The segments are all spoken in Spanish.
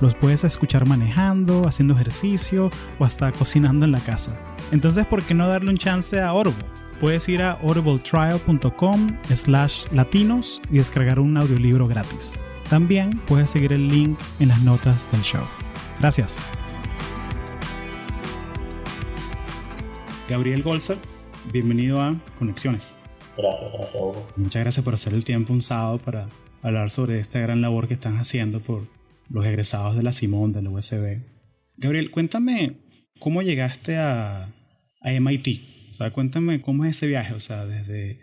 Los puedes escuchar manejando, haciendo ejercicio o hasta cocinando en la casa. Entonces, ¿por qué no darle un chance a Audible? Puedes ir a audibletrial.com slash latinos y descargar un audiolibro gratis. También puedes seguir el link en las notas del show. Gracias. Gabriel Golza, bienvenido a Conexiones. Gracias, gracias Hugo. Muchas gracias por hacer el tiempo un sábado para hablar sobre esta gran labor que están haciendo por los egresados de la Simón, de la USB. Gabriel, cuéntame cómo llegaste a, a MIT. O sea, cuéntame cómo es ese viaje, o sea, desde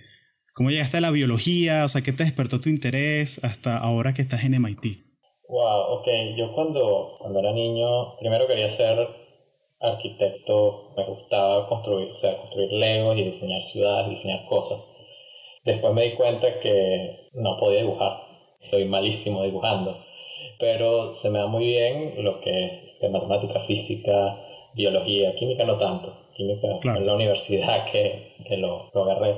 ¿Cómo llegaste a la biología? O sea, ¿qué te despertó tu interés hasta ahora que estás en MIT? Wow, ok. Yo cuando, cuando era niño, primero quería ser arquitecto. Me gustaba construir, o sea, construir legos y diseñar ciudades, diseñar cosas. Después me di cuenta que no podía dibujar. Soy malísimo dibujando. Pero se me da muy bien lo que es este, matemática, física, biología, química no tanto. Química en la universidad que, que lo, lo agarré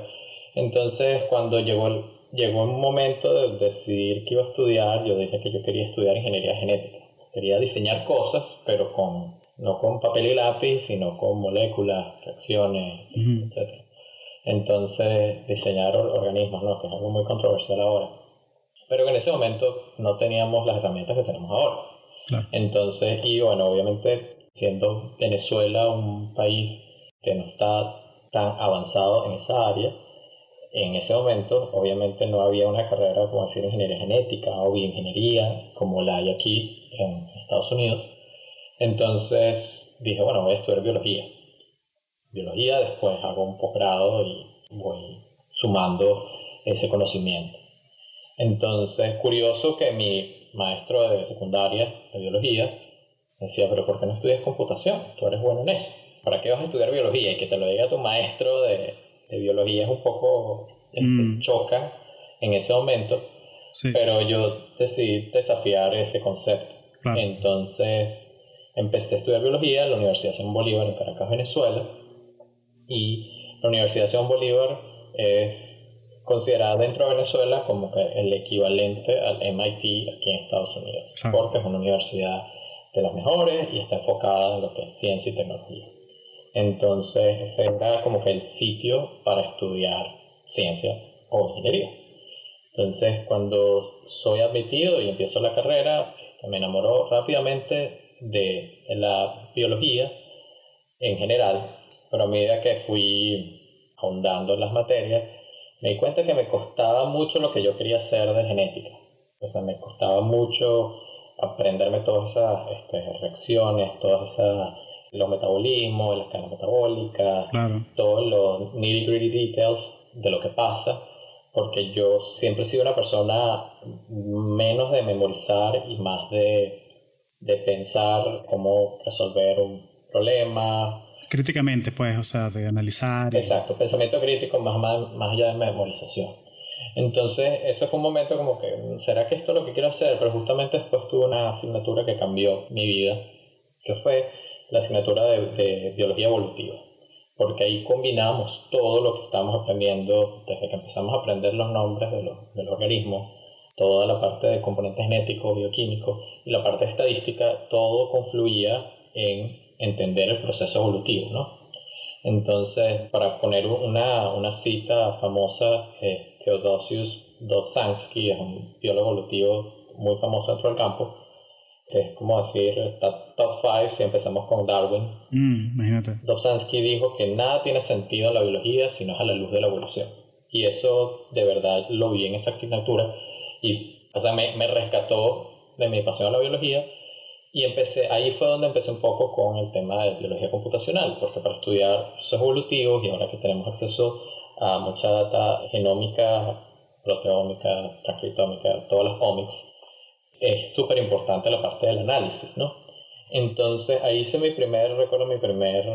entonces, cuando llegó, llegó un momento de decidir qué iba a estudiar, yo dije que yo quería estudiar ingeniería genética. Quería diseñar cosas, pero con, no con papel y lápiz, sino con moléculas, reacciones, etc. Entonces, diseñar organismos, ¿no? que es algo muy controversial ahora. Pero en ese momento no teníamos las herramientas que tenemos ahora. Entonces, y bueno, obviamente, siendo Venezuela un país que no está tan avanzado en esa área, en ese momento, obviamente, no había una carrera como decir ingeniería genética o bioingeniería como la hay aquí en Estados Unidos. Entonces dije, bueno, voy a estudiar biología. Biología, después hago un posgrado y voy sumando ese conocimiento. Entonces, curioso que mi maestro de secundaria de biología decía, pero ¿por qué no estudias computación? Tú eres bueno en eso. ¿Para qué vas a estudiar biología? Y que te lo diga tu maestro de, de biología es un poco este, mm. choca en ese momento, pero yo decidí desafiar ese concepto. Entonces empecé a estudiar biología en la Universidad Simón Bolívar en Caracas, Venezuela, y la Universidad Simón Bolívar es considerada dentro de Venezuela como que el equivalente al MIT aquí en Estados Unidos, porque es una universidad de las mejores y está enfocada en lo que es ciencia y tecnología. Entonces, ese era como que el sitio para estudiar ciencia o ingeniería. Entonces, cuando soy admitido y empiezo la carrera, me enamoró rápidamente de la biología en general, pero a medida que fui ahondando en las materias, me di cuenta que me costaba mucho lo que yo quería hacer de genética. O sea, me costaba mucho aprenderme todas esas este, reacciones, todas esas los metabolismos, la escala metabólica, todos los nitty gritty details de lo que pasa, porque yo siempre he sido una persona menos de memorizar y más de, de pensar cómo resolver un problema. Críticamente, pues, o sea, de analizar. Exacto, pensamiento crítico más, más, más allá de memorización. Entonces, ese fue un momento como que, ¿será que esto es lo que quiero hacer? Pero justamente después tuve una asignatura que cambió mi vida, que fue la asignatura de, biología evolutiva, porque ahí combinamos todo lo que estamos aprendiendo desde que empezamos a aprender los nombres de los, del organismo, toda la parte de componente genético, bioquímico y la parte estadística, todo confluía en entender el proceso evolutivo, ¿no? Entonces, para poner una, una cita famosa, eh, Theodosius Dobzhansky es un biólogo evolutivo muy famoso dentro del campo, es como decir, está top 5 si empezamos con Darwin. Mm, imagínate. Dobzhansky dijo que nada tiene sentido en la biología si no es a la luz de la evolución. Y eso de verdad lo vi en esa asignatura y o sea, me, me rescató de mi pasión a la biología y empecé, ahí fue donde empecé un poco con el tema de biología computacional, porque para estudiar procesos evolutivos y ahora que tenemos acceso a mucha data genómica, proteómica, transcriptómica, todas las omics, es súper importante la parte del análisis, ¿no? Entonces ahí hice mi primer, recuerdo mi primer,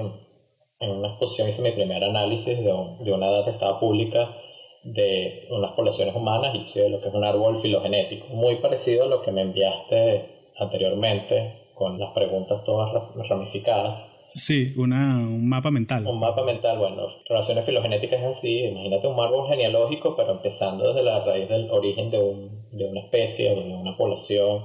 en una exposición hice mi primer análisis de, de una data que estaba pública de unas poblaciones humanas, hice lo que es un árbol filogenético, muy parecido a lo que me enviaste anteriormente con las preguntas todas ramificadas. Sí, una, un mapa mental. Un mapa mental, bueno, relaciones filogenéticas es así, imagínate un árbol genealógico, pero empezando desde la raíz del origen de, un, de una especie o de una población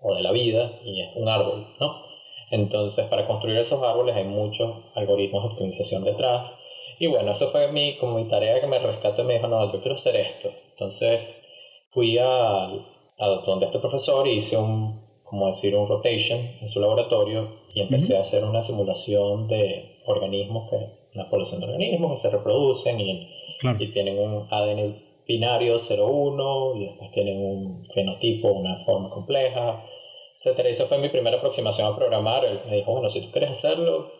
o de la vida, y es un árbol, ¿no? Entonces, para construir esos árboles hay muchos algoritmos de optimización detrás. Y bueno, eso fue mi, como mi tarea que me rescató y me dijo, no, yo quiero hacer esto. Entonces, fui a, a donde este profesor y hice un, como decir, un rotation en su laboratorio y empecé a hacer una simulación de organismos, que una población de organismos que se reproducen y, y tienen un ADN binario 0,1 y después tienen un fenotipo, una forma compleja etcétera. Esa fue mi primera aproximación a programar. Él me dijo, bueno, si tú quieres hacerlo,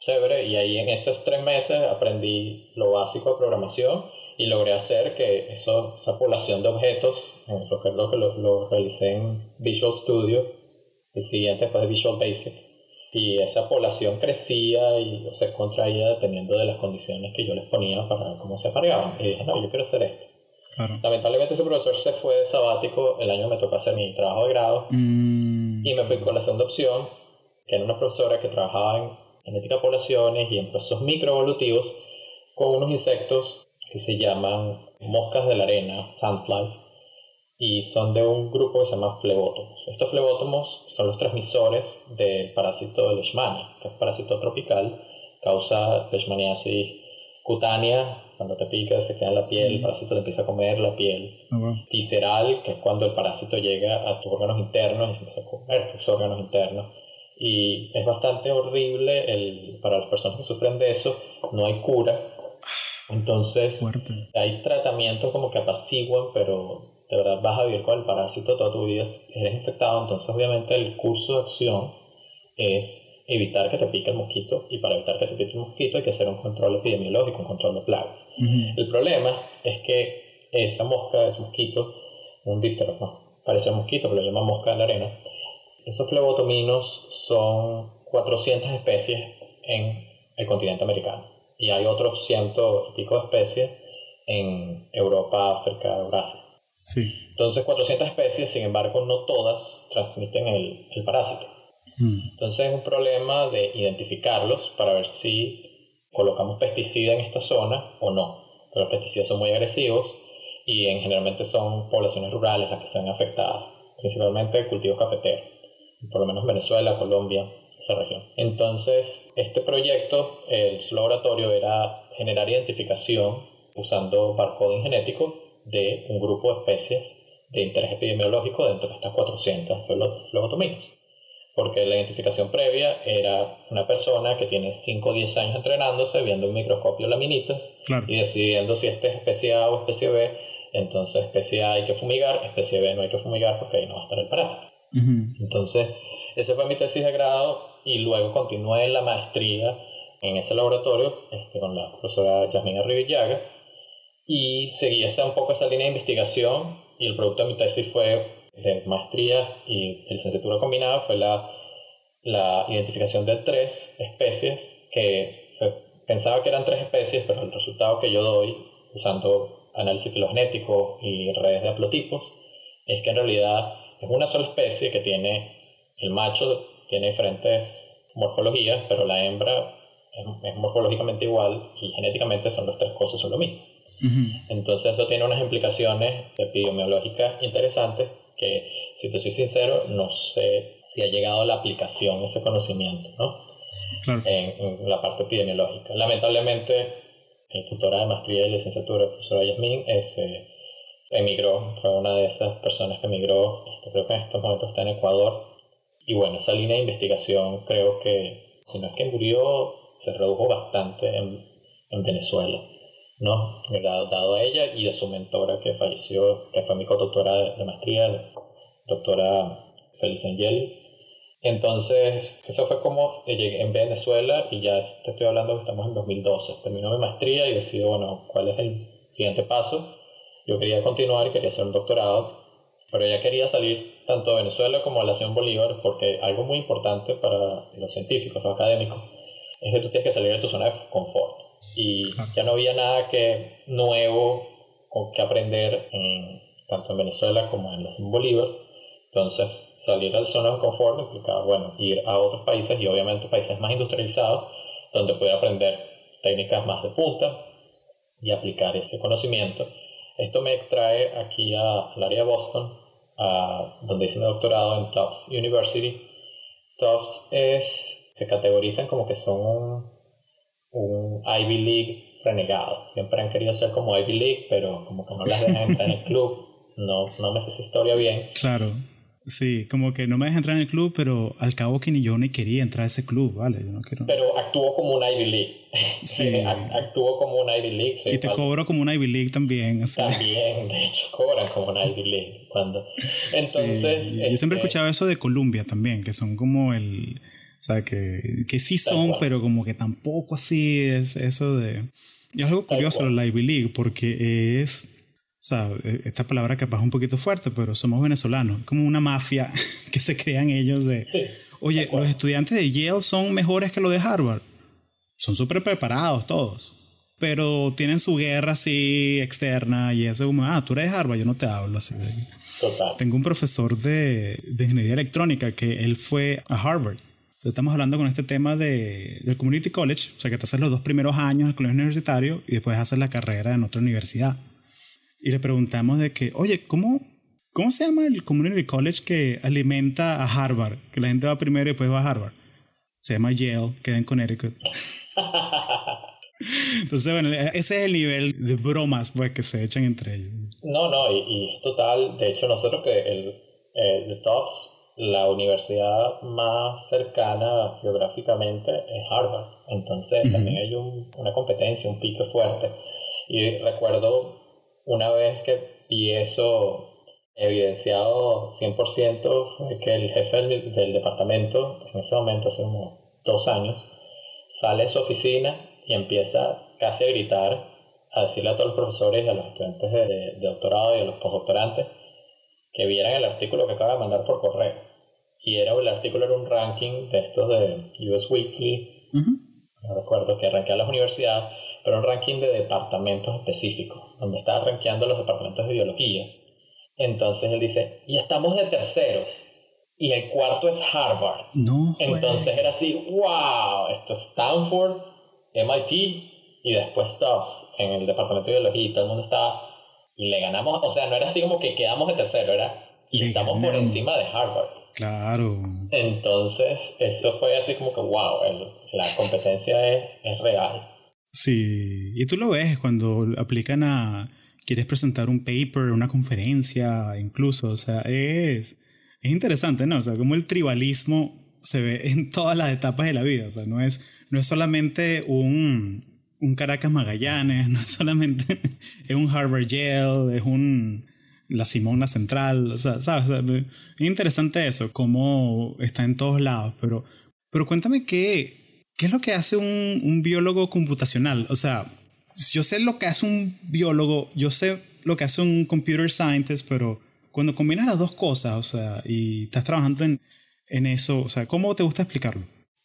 chévere. Y ahí en esos tres meses aprendí lo básico de programación y logré hacer que eso, esa población de objetos, recuerdo que lo, lo realicé en Visual Studio, el siguiente fue Visual Basic, y esa población crecía y se contraía dependiendo de las condiciones que yo les ponía para ver cómo se apareaban. Y dije, no, yo quiero hacer esto. Lamentablemente ese profesor se fue de sabático, el año me tocó hacer mi trabajo de grado mm. y me fui con la segunda opción, que era una profesora que trabajaba en genética de poblaciones y en procesos microevolutivos con unos insectos que se llaman moscas de la arena, sandflies, y son de un grupo que se llama flebótomos. Estos flebótomos son los transmisores del parásito de Leishmania, que es parásito tropical, causa leishmaniasis cutánea cuando te pica se queda en la piel, el parásito te empieza a comer la piel. Oh, Visceral, que es cuando el parásito llega a tus órganos internos y se empieza a comer tus órganos internos. Y es bastante horrible el, para las personas que sufren de eso, no hay cura. Entonces, hay tratamientos como que apaciguan, pero de verdad vas a vivir con el parásito toda tu vida, eres infectado. Entonces, obviamente, el curso de acción es evitar que te pique el mosquito y para evitar que te pique el mosquito hay que hacer un control epidemiológico, un control de plagas. El problema es que esa mosca, ese mosquito, un díptero, no, parece un mosquito, pero lo llaman mosca de la arena, esos flebotominos son 400 especies en el continente americano y hay otros ciento y pico de especies en Europa, África, Eurasia. Sí. Entonces 400 especies, sin embargo no todas transmiten el, el parásito. Mm. Entonces es un problema de identificarlos para ver si colocamos pesticida en esta zona o no. Pero los pesticidas son muy agresivos y en, generalmente son poblaciones rurales las que se han afectado, principalmente cultivos cafeteros, por lo menos Venezuela, Colombia, esa región. Entonces, este proyecto, el, laboratorio era generar identificación usando barcoding genético de un grupo de especies de interés epidemiológico dentro de estas 400 lobotominas porque la identificación previa era una persona que tiene 5 o 10 años entrenándose, viendo un microscopio laminitas y decidiendo si este es especie A o especie B. Entonces, especie A hay que fumigar, especie B no hay que fumigar porque ahí no va a estar el parásito. Entonces, esa fue mi tesis de grado y luego continué la maestría en ese laboratorio este, con la profesora Yasmina Rivillaga. Y seguí esa, un poco esa línea de investigación y el producto de mi tesis fue de maestría y de licenciatura combinada fue la, la identificación de tres especies que se pensaba que eran tres especies, pero el resultado que yo doy usando análisis filogenético y redes de haplotipos es que en realidad es una sola especie que tiene, el macho tiene diferentes morfologías, pero la hembra es, morfológicamente igual y genéticamente son las tres cosas, son lo mismo. Entonces eso tiene unas implicaciones epidemiológicas interesantes que, si te soy sincero, no sé si ha llegado a la aplicación ese conocimiento, ¿no? En, la parte epidemiológica. Lamentablemente, mi tutora de maestría y licenciatura, profesora Yasmin, eh, emigró, fue una de esas personas que emigró, este, creo que en estos momentos está en Ecuador. Y bueno, esa línea de investigación creo que, si no es que murió, se redujo bastante en, en Venezuela. ¿no? Dado a ella y de su mentora que falleció, que fue mi co-doctora de maestría, la doctora Feliz Angeli. Entonces, eso fue como llegué en Venezuela y ya te estoy hablando que estamos en 2012. Terminó mi maestría y decido, bueno, ¿cuál es el siguiente paso? Yo quería continuar quería hacer un doctorado. Pero ella quería salir tanto de Venezuela como de la Nación Bolívar porque algo muy importante para los científicos, los académicos, es que tú tienes que salir de tu zona de confort. Y ya no había nada que nuevo con que aprender en, tanto en Venezuela como en la Nación Bolívar. Entonces, salir de la zona de confort implicaba, bueno, ir a otros países y obviamente países más industrializados donde pudiera aprender técnicas más de punta y aplicar ese conocimiento. Esto me trae aquí al área de Boston, donde hice mi doctorado en Tufts University. Tufts es, se categorizan como que son un, un Ivy League renegado. Siempre han querido ser como Ivy League, pero como que no las dejan entrar en el club. No, no me sé esa historia bien. Claro. Sí, como que no me dejan entrar en el club, pero al cabo que ni yo ni quería entrar a ese club, ¿vale? Yo no quiero... Pero actuó como un Ivy League. Sí. actuó como un Ivy League. y te cobro como un Ivy League también. También, de hecho, cobran como un Ivy League. Cuando... Entonces... Yo siempre he este escuchado eso de Columbia también, que son como el... O sea, que, que sí son, pero como que tampoco así es eso de... Y es algo curioso la Ivy League, porque es o sea, e, esta palabra capaz es un poquito fuerte, pero somos venezolanos, como una mafia que se crean ellos de, oye, los estudiantes de Yale son mejores que los de Harvard. Son súper preparados todos, pero tienen su guerra así externa y eso como, ah, tú eres de Harvard, yo no te hablo así. Tengo un profesor de, de, ingeniería electrónica que él fue a Harvard. estamos hablando con este tema de, del Community College, o sea, que te haces los dos primeros años en el colegio universitario y después haces la carrera en otra universidad y le preguntamos de que, oye, ¿cómo, ¿cómo se llama el Community College que alimenta a Harvard? Que la gente va primero y después va a Harvard. Se llama Yale, queda en Connecticut. Entonces, bueno, ese es el nivel de bromas pues, que se echan entre ellos. No, no, y, es total. De hecho, nosotros que el, el Tops, la universidad más cercana geográficamente es Harvard. Entonces, también hay un, una competencia, un pique fuerte. Y recuerdo una vez que vi eso evidenciado 100% fue que el jefe del, departamento, en ese momento, hace como dos años, sale de su oficina y empieza casi a gritar, a decirle a todos los profesores y a los estudiantes de, doctorado y a los postdoctorantes que vieran el artículo que acaba de mandar por correo. Y era, el artículo era un ranking de estos de US Weekly, no recuerdo, que arranqué a las universidades pero un ranking de departamentos específicos, donde estaba rankeando los departamentos de biología. Entonces él dice, y estamos de terceros, y el cuarto es Harvard. No. Entonces era así, wow, esto es Stanford, MIT y después Tufts en el departamento de biología y todo el mundo estaba, y le ganamos, o sea, no era así como que quedamos de tercero, era, y estamos por encima de Harvard. Claro. Entonces, eso fue así como que, wow, la competencia es, es real. Sí, y tú lo ves cuando aplican a, quieres presentar un paper, una conferencia, incluso, o sea, es, es interesante, ¿no? O sea, como el tribalismo se ve en todas las etapas de la vida, o sea, no es, no es solamente un, un Caracas Magallanes, no es solamente es un Harvard Yale, es un la Simona Central, o sea, ¿sabes? es interesante eso, cómo está en todos lados, pero, pero cuéntame qué, ¿Qué es lo que hace un, biólogo computacional? O sea, yo sé lo que hace un biólogo, yo sé lo que hace un computer scientist, pero cuando combinas las dos cosas, o sea, y estás trabajando en, en eso, o sea, ¿cómo te gusta explicarlo?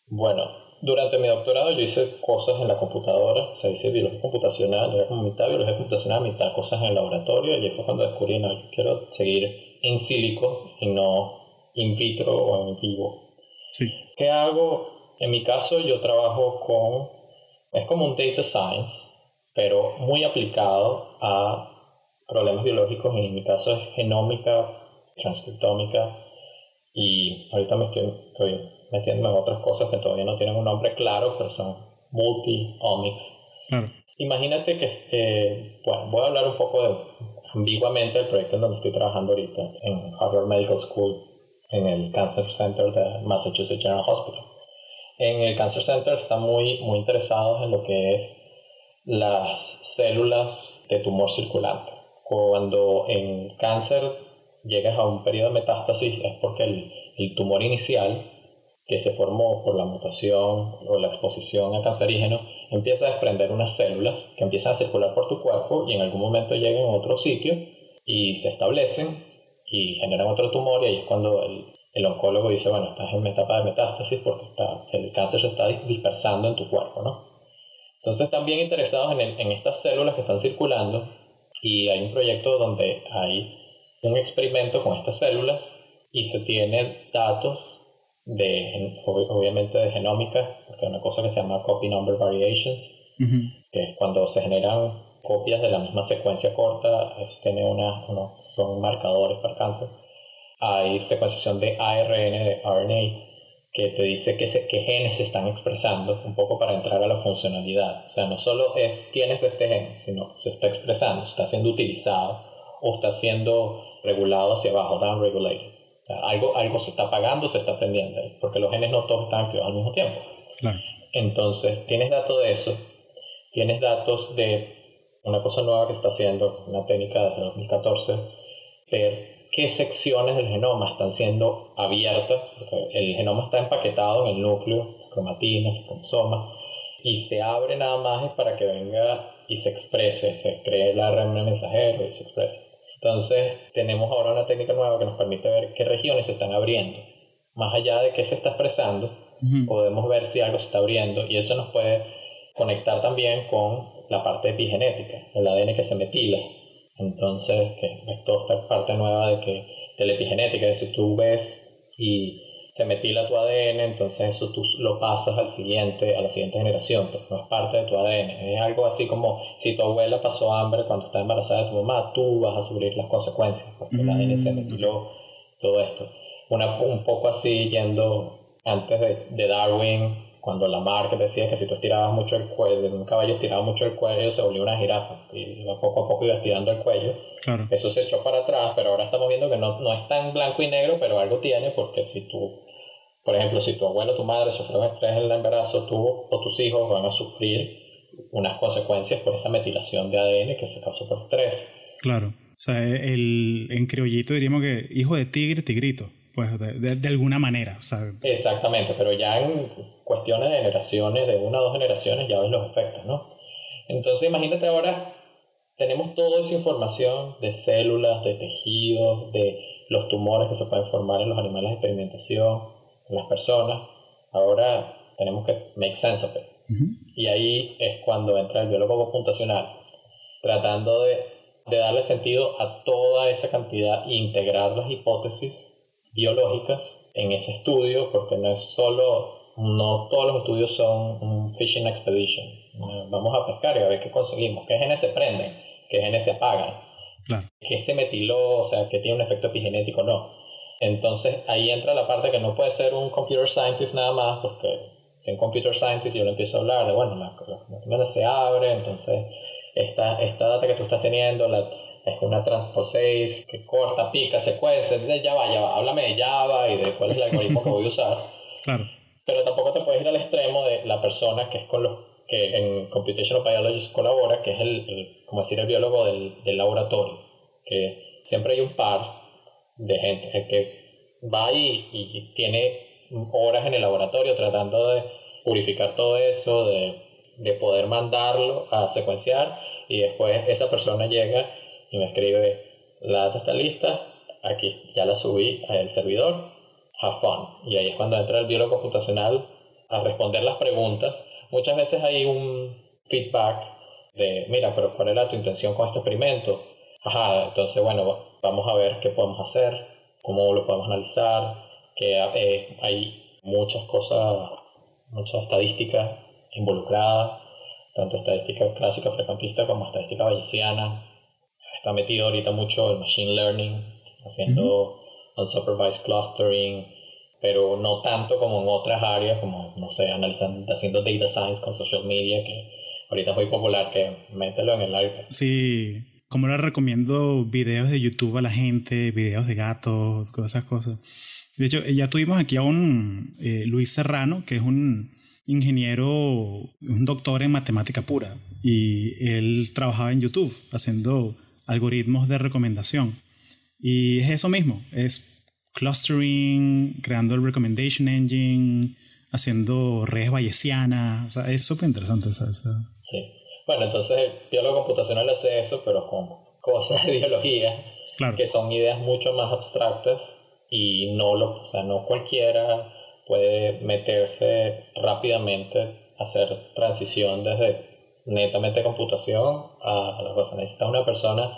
Bueno, durante mi doctorado yo hice cosas en la computadora, o sea, hice biología computacional, era como mitad biología computacional, mitad cosas en el laboratorio, y fue cuando descubrí, no, yo quiero seguir in silico y no in vitro o en vivo. Sí. ¿Qué hago? En mi caso yo trabajo con, es como un data science, pero muy aplicado a problemas biológicos, y en mi caso es genómica, transcriptómica, y ahorita me estoy, estoy metiendo en otras cosas que todavía no tienen un nombre claro, pero son multi-omics. Imagínate que, bueno, voy a hablar un poco de, ambiguamente del proyecto en donde estoy trabajando ahorita, en Harvard Medical School, en el Cancer Center de Massachusetts General Hospital en el Cancer Center están muy, muy interesados en lo que es las células de tumor circulante. Cuando en cáncer llegas a un periodo de metástasis es porque el, tumor inicial que se formó por la mutación o la exposición a cancerígeno empieza a desprender unas células que empiezan a circular por tu cuerpo y en algún momento llegan a otro sitio y se establecen y generan otro tumor y ahí es cuando el, el oncólogo dice, bueno, estás en etapa de metástasis porque está, el cáncer se está dispersando en tu cuerpo, ¿no? Entonces están bien interesados en, en estas células que están circulando y hay un proyecto donde hay un experimento con estas células y se tiene datos de, obviamente de genómica, porque hay una cosa que se llama copy number variations, que es cuando se generan copias de la misma secuencia corta, eso tiene una, son marcadores para cáncer. Hay secuenciación de ARN, de RNA, que te dice qué, qué genes se están expresando, un poco para entrar a la funcionalidad. O sea, no solo es tienes este gen, sino se está expresando, está siendo utilizado o está siendo regulado hacia abajo, downregulated. O sea, algo, algo se está apagando, se está aprendiendo, porque los genes no todos están activados al mismo tiempo. Entonces, tienes datos de eso, tienes datos de una cosa nueva que está haciendo, una técnica desde 2014, ver qué secciones del genoma están siendo abiertas, el genoma está empaquetado en el núcleo, cromatinas, cromosomas, y se abre nada más para que venga y se exprese, se cree el ARN mensajero y se exprese. Entonces, tenemos ahora una técnica nueva que nos permite ver qué regiones se están abriendo. Más allá de qué se está expresando, podemos ver si algo se está abriendo y eso nos puede conectar también con la parte epigenética, el ADN que se metila, entonces, que es toda esta parte nueva de que de la epigenética, de si tú ves y se metila tu ADN, entonces eso tú lo pasas al siguiente, a la siguiente generación, pues no es parte de tu ADN. Es algo así como si tu abuela pasó hambre cuando está embarazada de tu mamá, tú vas a sufrir las consecuencias, porque el ADN se mm, metiló, todo esto. Una, un poco así yendo antes de, de Darwin, cuando Lamarck decía que si tú estirabas mucho el cuello, un caballo estiraba mucho el cuello, se volvió una jirafa y poco a poco iba estirando el cuello. Eso se echó para atrás, pero ahora estamos viendo que no, no es tan blanco y negro, pero algo tiene, porque si tú, por ejemplo, si tu abuelo o tu madre sufrieron estrés en el embarazo, tú o tus hijos van a sufrir unas consecuencias por esa metilación de ADN que se causó por estrés. Claro. O sea, el, en criollito diríamos que hijo de tigre, tigrito pues de, de, alguna manera. Exactamente, pero ya en cuestiones de generaciones, de una o dos generaciones, ya ves los efectos, ¿no? Entonces imagínate ahora, tenemos toda esa información de células, de tejidos, de los tumores que se pueden formar en los animales de experimentación, en las personas. Ahora tenemos que make sense of it. Y ahí es cuando entra el biólogo computacional, tratando de, de darle sentido a toda esa cantidad e integrar las hipótesis biológicas en ese estudio, porque no es solo, no todos los estudios son un fishing expedition. Vamos a pescar y a ver qué conseguimos, qué genes se prenden, qué genes se apagan, qué se metiló, o sea, que tiene un efecto epigenético o no. Entonces ahí entra la parte que no puede ser un computer scientist nada más, porque si en computer scientist yo le empiezo a hablar de, bueno, la, la, se abre, entonces esta, esta data que tú estás teniendo, la, es una transposase que corta, pica, se cuece, ya va, ya va, háblame de Java y de cuál es el algoritmo que voy a usar. Claro. Pero tampoco te puedes ir al extremo de la persona que es con los que en Computational Biology colabora, que es el, como decir, el biólogo del, del, laboratorio, que siempre hay un par de gente que va y, y tiene horas en el laboratorio tratando de purificar todo eso, de, de poder mandarlo a secuenciar y después esa persona llega y me escribe, la data está lista, aquí ya la subí al servidor, have fun. Y ahí es cuando entra el biólogo computacional a responder las preguntas. Muchas veces hay un feedback de, mira, pero ¿cuál era tu intención con este experimento? Ajá, entonces bueno, vamos a ver qué podemos hacer, cómo lo podemos analizar, que eh, hay muchas cosas, mucha estadística involucrada, tanto estadística clásica frecuentista como estadística bayesiana, está metido ahorita mucho el machine learning, haciendo unsupervised clustering, pero no tanto como en otras áreas, como, no sé, analizando, haciendo data science con social media, que ahorita es muy popular, que mételo en el. Sí, como le recomiendo videos de YouTube a la gente, videos de gatos, todas esas cosas. De hecho, ya tuvimos aquí a un eh, Luis Serrano, que es un ingeniero, un doctor en matemática pura, y él trabajaba en YouTube haciendo algoritmos de recomendación. Y es eso mismo, es clustering, creando el recommendation engine, haciendo redes bayesianas, o sea, es súper interesante esa, Sí. Bueno, entonces el biólogo computacional hace eso, pero con cosas de biología. que son ideas mucho más abstractas y no, lo, o sea, no cualquiera puede meterse rápidamente, hacer transición desde netamente computación a la cosa. Necesita una persona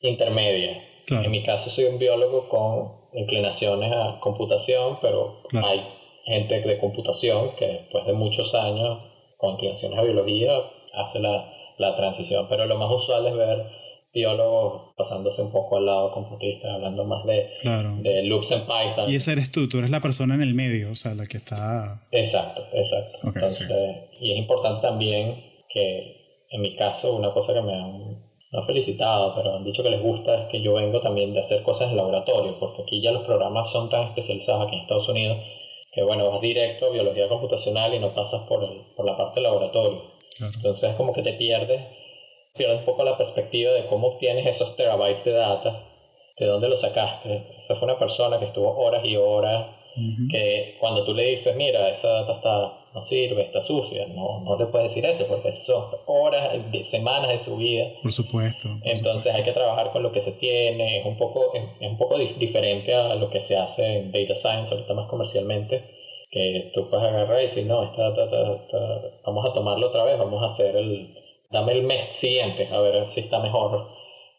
intermedia. En mi caso soy un biólogo con inclinaciones a computación, pero hay gente de computación que después de muchos años con inclinaciones a biología hace la, la transición. Pero lo más usual es ver biólogos pasándose un poco al lado computista, hablando más de, de loops en Python. Y ese eres tú, tú eres la persona en el medio, o sea, la que está... Exacto, exacto. Entonces, y es importante también que en mi caso una cosa que me han no felicitado, pero han dicho que les gusta es que yo vengo también de hacer cosas en laboratorio, porque aquí ya los programas son tan especializados aquí en Estados Unidos que bueno, vas directo a biología computacional y no pasas por, el, por la parte del laboratorio. Entonces es como que te pierdes, pierdes un poco la perspectiva de cómo obtienes esos terabytes de data, de dónde lo sacaste. Esa fue una persona que estuvo horas y horas, que cuando tú le dices, mira, esa data está no sirve, está sucia. No, no le puedes decir eso porque son horas, semanas de su vida. Por supuesto. Entonces hay que trabajar con lo que se tiene. Es un poco, es, un poco diferente a lo que se hace en Data Science, ahorita más comercialmente, que tú puedes agarrar y decir, no, esta, vamos a tomarlo otra vez, vamos a hacer el, dame el mes siguiente a ver si está mejor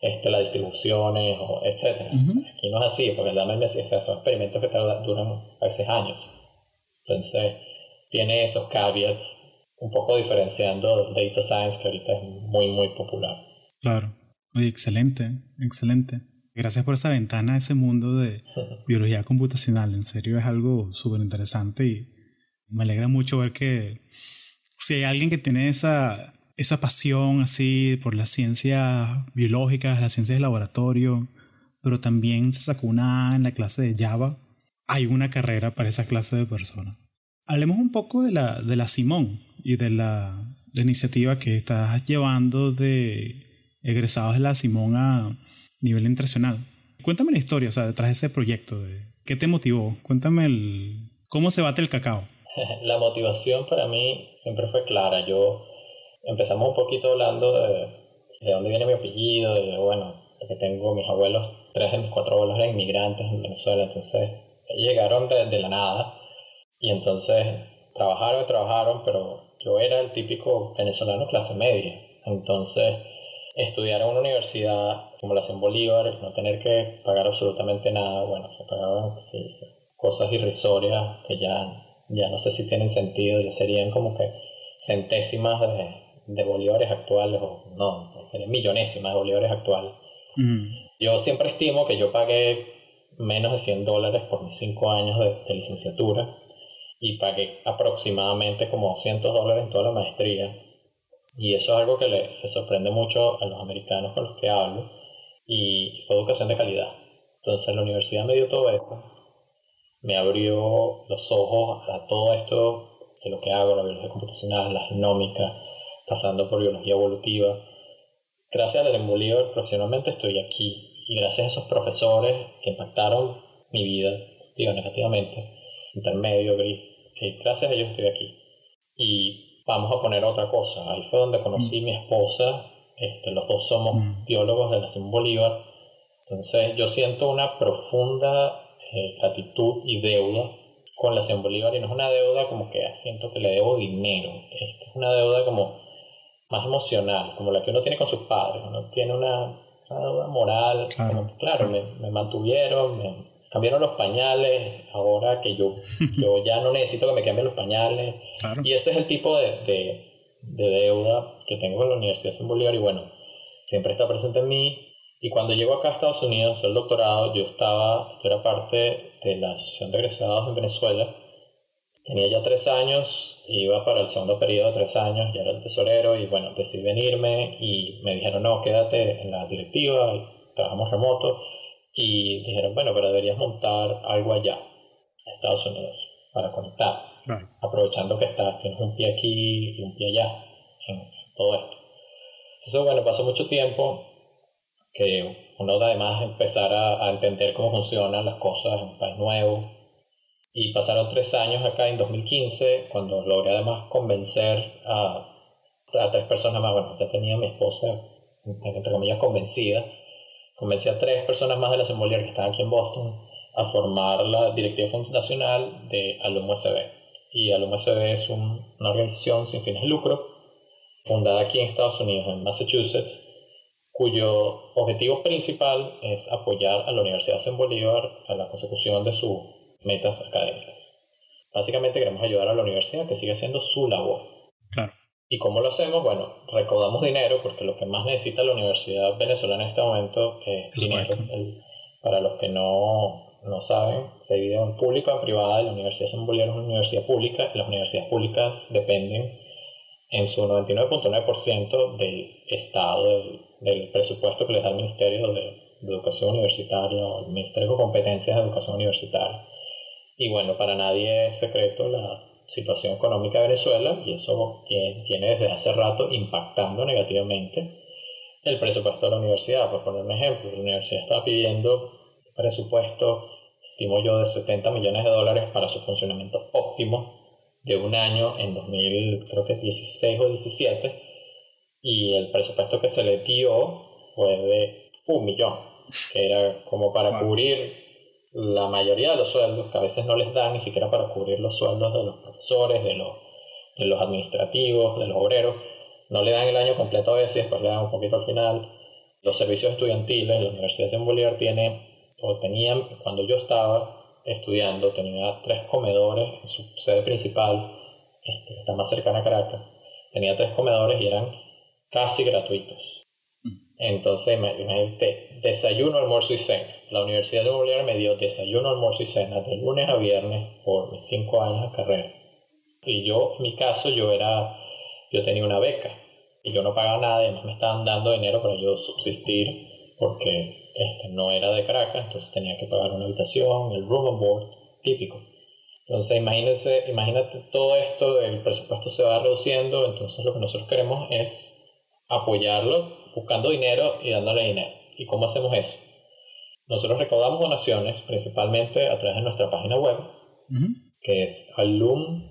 este, las distribuciones, etcétera. Aquí no es así, porque dame el mes, o sea, son experimentos que duran a veces años. Entonces, tiene esos caveats, un poco diferenciando data science que ahorita es muy, muy popular. Claro. Oye, excelente, excelente. Gracias por esa ventana a ese mundo de biología computacional. En serio es algo súper interesante y me alegra mucho ver que si hay alguien que tiene esa, esa pasión así por las ciencias biológicas, las ciencias de laboratorio, pero también se sacó una A en la clase de Java, hay una carrera para esa clase de personas. Hablemos un poco de la, de la Simón y de la, iniciativa que estás llevando de egresados de la Simón a nivel internacional. Cuéntame la historia, o sea, detrás de ese proyecto. ¿Qué te motivó? Cuéntame el, cómo se bate el cacao. La motivación para mí siempre fue clara. Yo empezamos un poquito hablando de, de dónde viene mi apellido, de bueno, que tengo mis abuelos, tres de mis cuatro abuelos eran inmigrantes en Venezuela, entonces llegaron de, de la nada y entonces trabajaron y trabajaron, pero yo era el típico venezolano clase media. Entonces, estudiar en una universidad como la Bolívar, no tener que pagar absolutamente nada, bueno, se pagaban cosas irrisorias que ya, ya no sé si tienen sentido, ya serían como que centésimas de, bolívares actuales, o no, serían millonésimas de bolívares actuales. Yo siempre estimo que yo pagué menos de 100 dólares por mis 5 años de licenciatura y pagué aproximadamente como 200 dólares en toda la maestría. Y eso es algo que le, sorprende mucho a los americanos con los que hablo. Y fue educación de calidad. Entonces la universidad me dio todo esto. Me abrió los ojos a todo esto de lo que hago, la biología computacional, la genómica, pasando por biología evolutiva. Gracias a la Bolívar profesionalmente estoy aquí. Y gracias a esos profesores que impactaron mi vida, digo, negativamente, intermedio, gris, gracias a ellos estoy aquí. Y vamos a poner otra cosa. Ahí fue donde conocí a mi esposa. Este, los dos somos mm. biólogos de la Simón Bolívar. Entonces yo siento una profunda eh, gratitud y deuda con la Simón Bolívar y no es una deuda como que siento que le debo dinero. Es una deuda como más emocional, como la que uno tiene con sus padres. Uno tiene una, deuda moral. Claro, Me, me, mantuvieron, me, cambiaron los pañales, ahora que yo, yo ya no necesito que me cambien los pañales. Y ese es el tipo de, de, deuda que tengo con la Universidad de Bolívar y bueno, siempre está presente en mí. Y cuando llego acá a Estados Unidos el doctorado, yo estaba, yo era parte de la Asociación de Egresados en Venezuela. Tenía ya tres años, iba para el segundo periodo de tres años, ya era el tesorero y bueno, decidí venirme y me dijeron, no, quédate en la directiva, trabajamos remoto y dijeron, bueno, pero deberías montar algo allá, en Estados Unidos, para conectar, aprovechando que estás, tienes un pie aquí y un pie allá, en todo esto. Entonces, bueno, pasó mucho tiempo que uno además empezar a, a entender cómo funcionan las cosas en un país nuevo. Y pasaron tres años acá en 2015, cuando logré además convencer a, a tres personas más, bueno, ya tenía a mi esposa, entre comillas, convencida, convencí a tres personas más de la Simón Bolívar que estaban aquí en Boston a formar la directiva fundacional de Alum USB. Y Alum USB es una organización sin fines de lucro, fundada aquí en Estados Unidos, en Massachusetts, cuyo objetivo principal es apoyar a la Universidad de San Bolívar a la consecución de sus metas académicas. Básicamente queremos ayudar a la universidad que sigue haciendo su labor. ¿Y cómo lo hacemos? Bueno, recaudamos dinero porque lo que más necesita la universidad venezolana en este momento es dinero. para los que no, no saben, se divide en público y en privada. La Universidad de San Bolívar es una universidad pública y las universidades públicas dependen en su 99.9% del Estado, del, presupuesto que les da el Ministerio de, Educación Universitaria o el Ministerio de Competencias de Educación Universitaria. Y bueno, para nadie es secreto la situación económica de Venezuela y eso tiene desde hace rato impactando negativamente el presupuesto de la universidad. Por poner un ejemplo, la universidad está pidiendo presupuesto, estimo yo, de 70 millones de dólares para su funcionamiento óptimo de un año en 2016 o 17 y el presupuesto que se le dio fue de un millón, que era como para cubrir la mayoría de los sueldos, que a veces no les dan ni siquiera para cubrir los sueldos de los profesores, de los, de los administrativos, de los obreros, no le dan el año completo a veces, después le dan un poquito al final. Los servicios estudiantiles, la Universidad de Bolívar tiene, o tenían, cuando yo estaba, estudiando, tenía tres comedores en su sede principal, este, está más cercana a Caracas, tenía tres comedores y eran casi gratuitos. Entonces, imagínate, desayuno, almuerzo y cena. La Universidad de Bolívar me dio desayuno, almuerzo y cena de lunes a viernes por mis cinco años de carrera. Y yo, en mi caso, yo era, yo tenía una beca y yo no pagaba nada, además me estaban dando dinero para yo subsistir porque este, no era de Caracas, entonces tenía que pagar una habitación, el room and board, típico. Entonces imagínense, imagínate todo esto, el presupuesto se va reduciendo, entonces lo que nosotros queremos es apoyarlo buscando dinero y dándole dinero. ¿Y cómo hacemos eso? Nosotros recaudamos donaciones principalmente a través de nuestra página web, que es alumusb.org,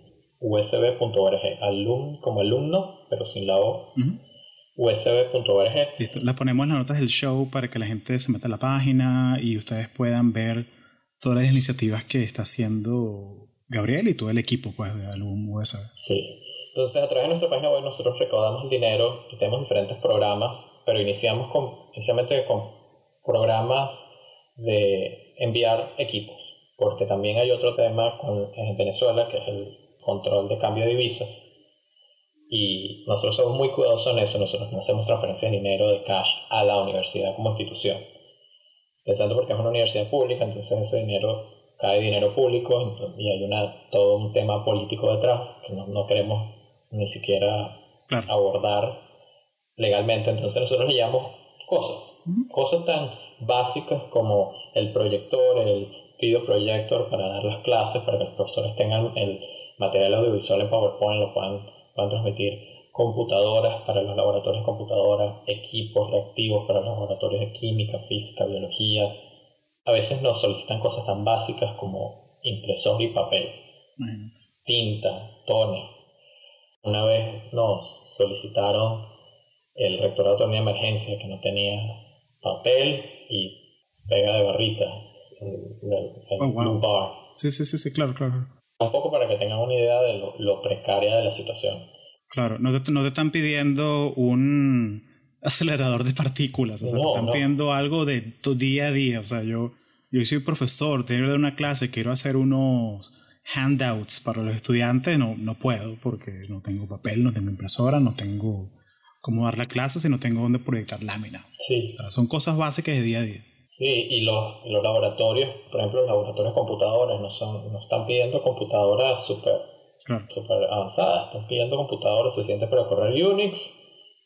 alum como alumno, pero sin la O usb.org. La ponemos en las notas del show para que la gente se meta a la página y ustedes puedan ver todas las iniciativas que está haciendo Gabriel y todo el equipo pues, de Alum USB. Sí. Entonces, a través de nuestra página web nosotros recaudamos el dinero y tenemos diferentes programas, pero iniciamos con, con programas de enviar equipos, porque también hay otro tema con, en Venezuela que es el control de cambio de divisas y nosotros somos muy cuidadosos en eso, nosotros no hacemos transferencias de dinero de cash a la universidad como institución. Pensando porque es una universidad pública, entonces ese dinero cae dinero público y hay una, todo un tema político detrás que no, no queremos ni siquiera abordar legalmente. Entonces nosotros le llamamos cosas, cosas tan básicas como el proyector, el video proyector para dar las clases, para que los profesores tengan el material audiovisual en PowerPoint, lo puedan transmitir computadoras para los laboratorios de computadoras, equipos reactivos para los laboratorios de química, física, biología. A veces nos solicitan cosas tan básicas como impresor y papel, tinta, toner. Una vez nos solicitaron el rectorado de emergencia que no tenía papel y pega de barrita, el, oh, bar. Sí, sí, sí, sí, claro, claro un poco para que tengan una idea de lo, precaria de la situación. Claro, no te, no te, están pidiendo un acelerador de partículas, o sea, te están pidiendo algo de tu día a día. O sea, yo, yo soy profesor, tengo que dar una clase, quiero hacer unos handouts para los estudiantes, no, no puedo porque no tengo papel, no tengo impresora, no tengo cómo dar la clase si no tengo dónde proyectar lámina. Sí. son cosas básicas de día a día. Sí, y los, los laboratorios, por ejemplo, los laboratorios de computadores no, son, no están pidiendo computadoras súper super avanzadas, están pidiendo computadoras suficientes para correr Unix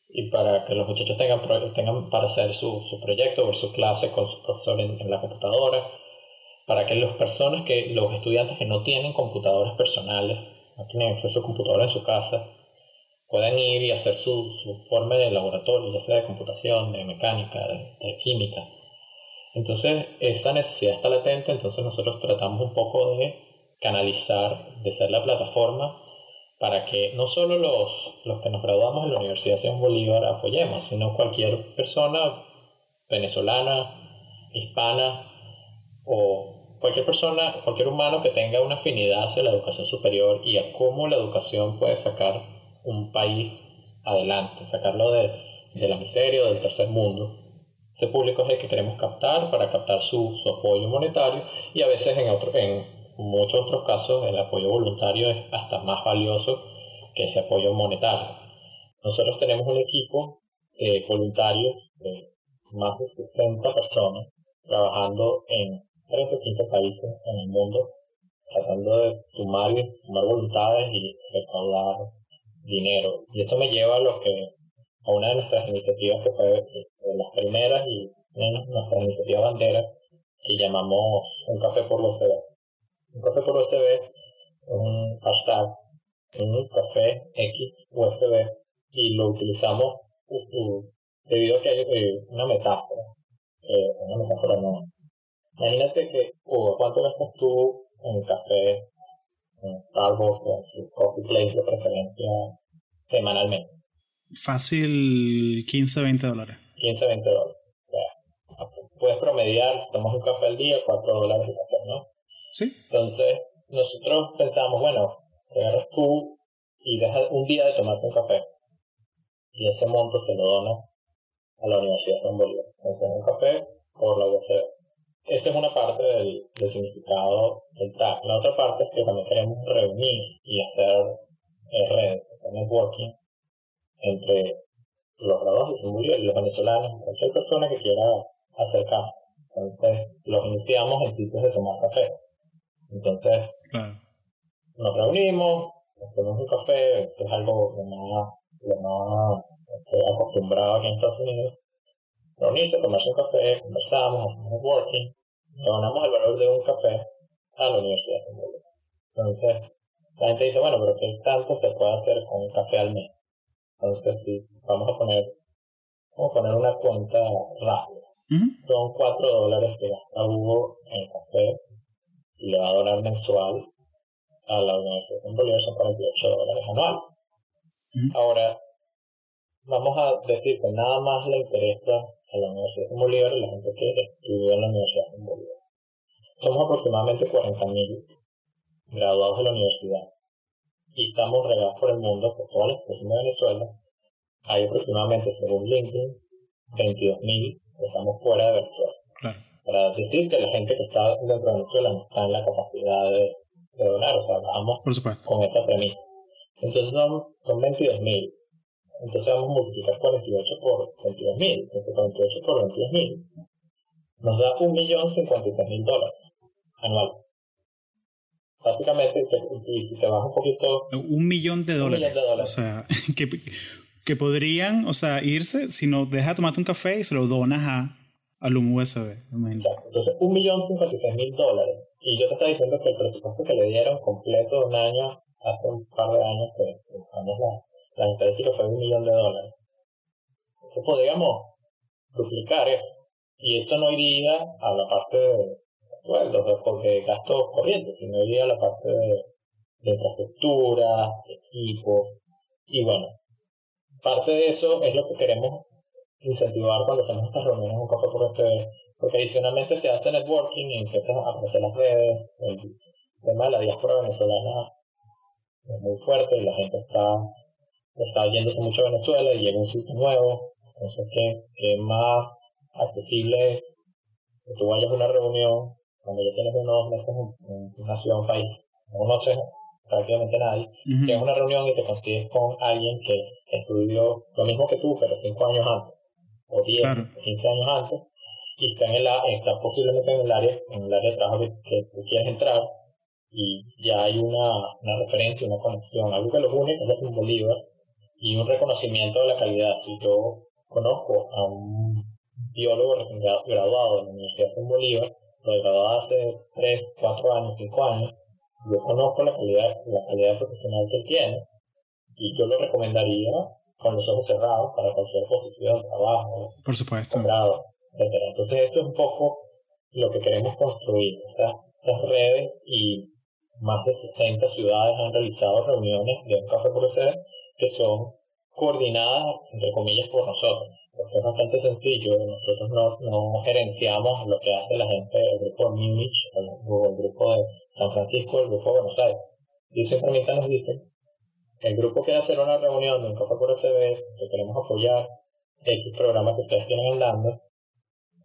y para que los muchachos tengan, tengan para hacer su, su proyecto o su clase con su profesor en, la computadora, para que las personas, que los estudiantes que no tienen computadoras personales, no tienen acceso a computadoras en su casa, puedan ir y hacer su, su forma de laboratorio, ya sea de computación, de mecánica, de química. Entonces, esa necesidad está latente, entonces nosotros tratamos un poco de canalizar, de ser la plataforma para que no solo los, los que nos graduamos en la Universidad Simón Bolívar apoyemos, sino cualquier persona venezolana, hispana o cualquier persona, cualquier humano que tenga una afinidad hacia la educación superior y a cómo la educación puede sacar un país adelante, sacarlo de, de la miseria o del tercer mundo. Ese público es el que queremos captar para captar su, su apoyo monetario y a veces en, otro, en muchos otros casos el apoyo voluntario es hasta más valioso que ese apoyo monetario. Nosotros tenemos un equipo eh, voluntario de más de 60 personas trabajando en 13 o 15 países en el mundo, tratando de sumar, sumar voluntades y recaudar dinero. Y eso me lleva a lo que a una de nuestras iniciativas que fue de las primeras y una de nuestras iniciativas banderas que llamamos Un Café por USB. Un Café por USB es un hashtag, un café X USB y lo utilizamos debido a que hay eh, una metáfora. Eh, una metáfora no. Imagínate que, Hugo, ¿cuánto gastas tú en café, en Starbucks o en su coffee place de preferencia semanalmente? Fácil 15, 20 dólares. 15, 20 dólares. Puedes promediar, si tomas un café al día, 4 dólares de café, ¿no? Sí. Entonces, nosotros pensamos, bueno, si agarras tú y dejas un día de tomarte un café, y ese monto se lo donas a la Universidad de San Bolívar. Entonces, un café por la UCB. Esa es una parte del, significado del TAC. La otra parte es que también queremos reunir y hacer eh, redes, hacer networking entre los graduados y los venezolanos, cualquier persona que quiera hacer caso. Entonces, los iniciamos en sitios de tomar café. Entonces, nos reunimos, nos tomamos un café, que es algo que más lo más este, acostumbrado aquí en Estados Unidos, reunirse, tomarse un café, conversamos, hacemos networking, donamos el valor de un café a la Universidad. Entonces, la gente dice, bueno, pero ¿qué tanto se puede hacer con un café al mes? Entonces, sí, vamos a poner, vamos a poner una cuenta rápida. Son 4 dólares que gasta Hugo en café y le va a donar mensual a la Universidad de Bolívar, son 48 dólares anuales. Ahora, vamos a decir que nada más le interesa a la Universidad de Bolívar y la gente que estudió en la Universidad de Bolívar. Somos aproximadamente 40.000 graduados de la universidad y estamos regados por el mundo, por toda la situación de Venezuela. Hay aproximadamente, según LinkedIn, 22.000 que estamos fuera de Venezuela. Para decir que la gente que está dentro de Venezuela no está en la capacidad de, donar, o sea, vamos con esa premisa. Entonces son, son 22.000. Entonces vamos a multiplicar 48 por 22.000. Entonces 48 por 22.000 nos da 1.056.000 dólares anuales. Básicamente, y si te vas un poquito... Un millón de dólares. O sea, que, que podrían, o sea, irse si no dejas de tomarte un café y se lo donas a, al USB. Exacto. Entonces, 1.056.000 dólares. Y yo te estaba diciendo que el presupuesto que le dieron completo de un año hace un par de años que buscamos la, la estadística fue de un millón de dólares. Entonces podríamos duplicar eso. Y eso no iría a la parte de sueldos, de, gastos corrientes, sino iría a la parte de, infraestructura, de equipo. Y bueno, parte de eso es lo que queremos incentivar cuando hacemos estas reuniones un poco por ese, porque adicionalmente se hace networking y empiezan a aparecer las redes, el tema de la diáspora venezolana es muy fuerte y la gente está, está yéndose mucho a Venezuela y llega un sitio nuevo. Entonces, ¿qué, qué más accesible es que tú vayas a una reunión cuando ya tienes unos meses en, una ciudad, un país, no conoces prácticamente nadie, uh a una reunión y te consigues con alguien que estudió lo mismo que tú, pero 5 años antes, o 10, o 15 años antes, y está, en el, está posiblemente en el área, en el área de trabajo que, que tú quieres entrar, y ya hay una, una referencia, una conexión, algo que los une, es la Bolívar, y un reconocimiento de la calidad. Si yo conozco a un biólogo recién graduado de la Universidad de Bolívar, lo graduado hace 3, 4 años, 5 años, yo conozco la calidad, la calidad profesional que tiene, y yo lo recomendaría con los ojos cerrados para cualquier posición, trabajo, por supuesto, grado, etc. Entonces eso es un poco lo que queremos construir, esas, esas redes y más de 60 ciudades han realizado reuniones de un café por que son coordinadas, entre comillas, por nosotros. porque es bastante sencillo. Nosotros no, no gerenciamos lo que hace la gente, el grupo de Múnich, el, el, grupo de San Francisco, el grupo de Buenos Aires. Y simplemente nos dicen, el grupo quiere hacer una reunión de un café por SB, que queremos apoyar, X programa que ustedes tienen andando,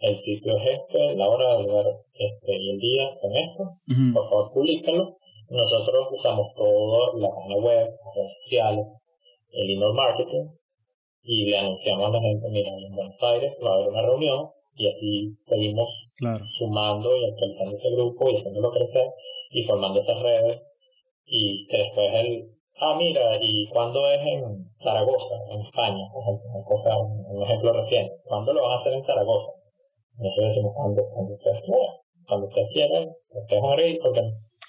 el sitio es este, la hora, el lugar este, y el día son estos, por favor publiquenlo. Nosotros usamos todo, la página web, las redes sociales, el email marketing, y le anunciamos a la gente, mira, en Buenos Aires va a haber una reunión, y así seguimos sumando y actualizando ese grupo y haciéndolo crecer y formando esas redes y que después el ah mira y cuando es en Zaragoza en España una cosa, un, ejemplo reciente ¿cuándo lo van a hacer en Zaragoza? nosotros decimos cuando, cuando ustedes quieran cuando ustedes quieran ustedes porque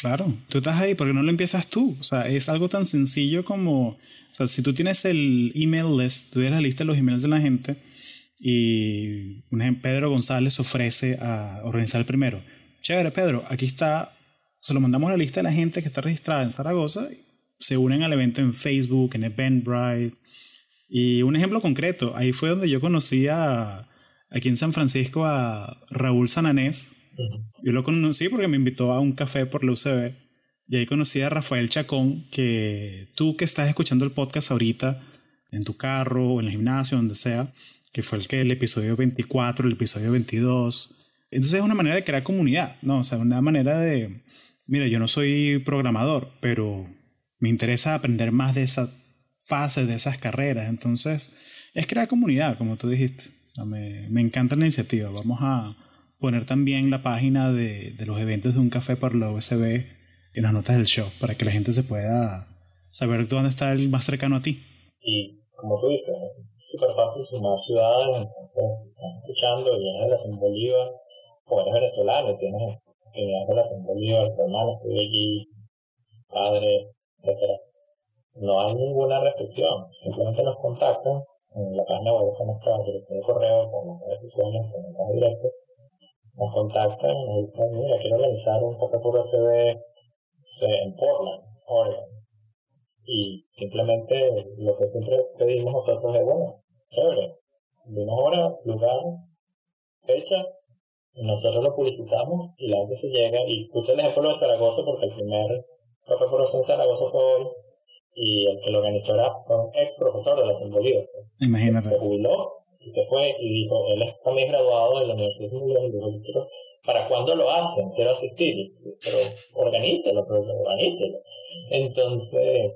Claro, tú estás ahí, porque no lo empiezas tú? O sea, es algo tan sencillo como, o sea, si tú tienes el email list, tú tienes la lista de los emails de la gente y un ejemplo, Pedro González ofrece a organizar el primero. Chévere, Pedro, aquí está, se lo mandamos a la lista de la gente que está registrada en Zaragoza, se unen al evento en Facebook, en Eventbrite. Y un ejemplo concreto, ahí fue donde yo conocí a, aquí en San Francisco a Raúl Sananés, yo lo conocí porque me invitó a un café por la UCB y ahí conocí a Rafael Chacón, que tú que estás escuchando el podcast ahorita, en tu carro o en el gimnasio, donde sea, que fue el que el episodio 24, el episodio 22. Entonces es una manera de crear comunidad, ¿no? O sea, una manera de, mira, yo no soy programador, pero me interesa aprender más de esa fase, de esas carreras. Entonces, es crear comunidad, como tú dijiste. O sea, me, me encanta la iniciativa. Vamos a, poner también la página de, de los eventos de un café por la USB en las notas del show para que la gente se pueda saber dónde está el más cercano a ti. Y como tú dices, es súper fácil sumar ciudades, entonces están escuchando y eres de la San Bolívar, o eres venezolano tienes afinidad de la San Bolívar, tu hermano estoy allí, padre, etc. No hay ninguna restricción, simplemente nos contactan en la página web con nuestra dirección de correo, con las redes sociales, con mensaje directo, nos contactan y nos dicen, mira, quiero organizar un por USB en Portland, Oregon. Y simplemente lo que siempre pedimos nosotros es, bueno, chévere, una hora, lugar, fecha, y nosotros lo publicitamos y la gente se llega, y puse el ejemplo de Zaragoza porque el primer USB en Zaragoza fue hoy, y el que lo organizó era un ex profesor de la Bolívar. Imagínate. Se jubiló y se fue y dijo, él es también graduado de la Universidad de dijo, ¿para cuándo lo hacen? Quiero asistir, pero organícelo, pero organícelo. Entonces,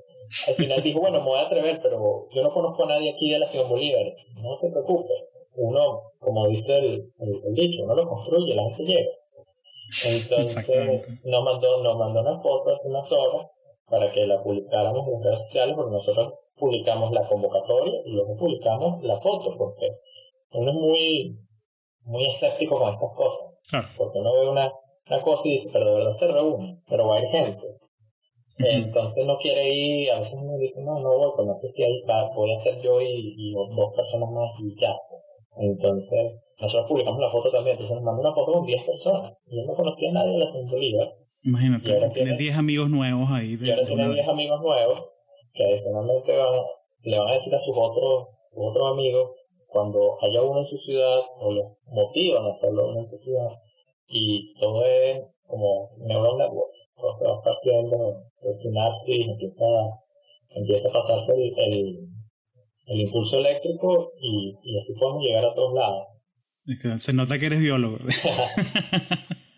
al final dijo, bueno, me voy a atrever, pero yo no conozco a nadie aquí de la Ciudad Bolívar, no te preocupes. Uno, como dice el, el, dicho, uno lo construye, la gente llega. Entonces, nos mandó, nos mandó una foto hace unas horas para que la publicáramos en redes sociales, porque nosotros publicamos la convocatoria y luego publicamos la foto, porque uno es muy, muy escéptico con estas cosas. Porque uno ve una, una cosa y dice, pero de verdad se reúne, pero va a ir gente. Entonces no quiere ir, a veces uno dice, no, no voy, no sé si hay, voy a ser yo y, dos personas más y ya. Entonces, nosotros publicamos la foto también, entonces nos mandó una foto con 10 personas. Y yo no conocía a nadie de la Bolívar. Imagínate, tiene 10 amigos nuevos ahí. De, y ahora tiene 10 amigos nuevos que adicionalmente le van a decir a sus otros, otros amigos cuando haya uno en su ciudad o los motivan a hacerlo uno en su ciudad y todo es como neural networks, todo se va haciendo el sinapsis, empieza, empieza a pasarse el, el, impulso eléctrico y, y así podemos llegar a todos lados. Se nota que eres biólogo.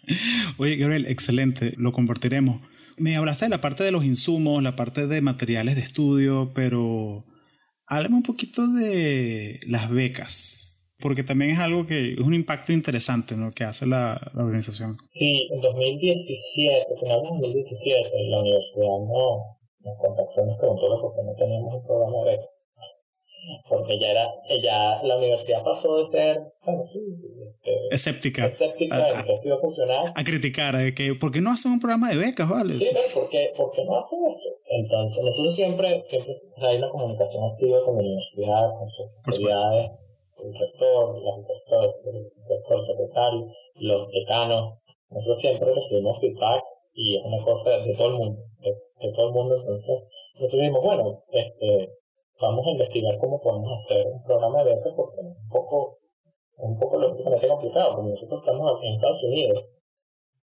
Oye, Gabriel, excelente, lo compartiremos. Me hablaste de la parte de los insumos, la parte de materiales de estudio, pero háblame un poquito de las becas, porque también es algo que es un impacto interesante ¿no? que hace la, organización. Sí, en 2017, finales de 2017, la universidad no, nos contactó y nos preguntó por qué no teníamos un programa de becas porque ya era, ya la universidad pasó de ser este, escéptica, escéptica a, a, funcionar, a criticar, de que ¿por qué no hacen un programa de becas, vale? Sí, pero ¿por qué, ¿por qué no hacen eso? Entonces, nosotros siempre, siempre hay una comunicación activa con la universidad, con sus autoridades, el rector, los asesores, el rector, secretario, los decanos. Nosotros siempre recibimos feedback y es una cosa de todo el mundo, de, todo el mundo. Entonces, nosotros dijimos, bueno, este, vamos a investigar cómo podemos hacer un programa de becas porque es un poco, un poco lógicamente complicado, porque nosotros estamos en Estados Unidos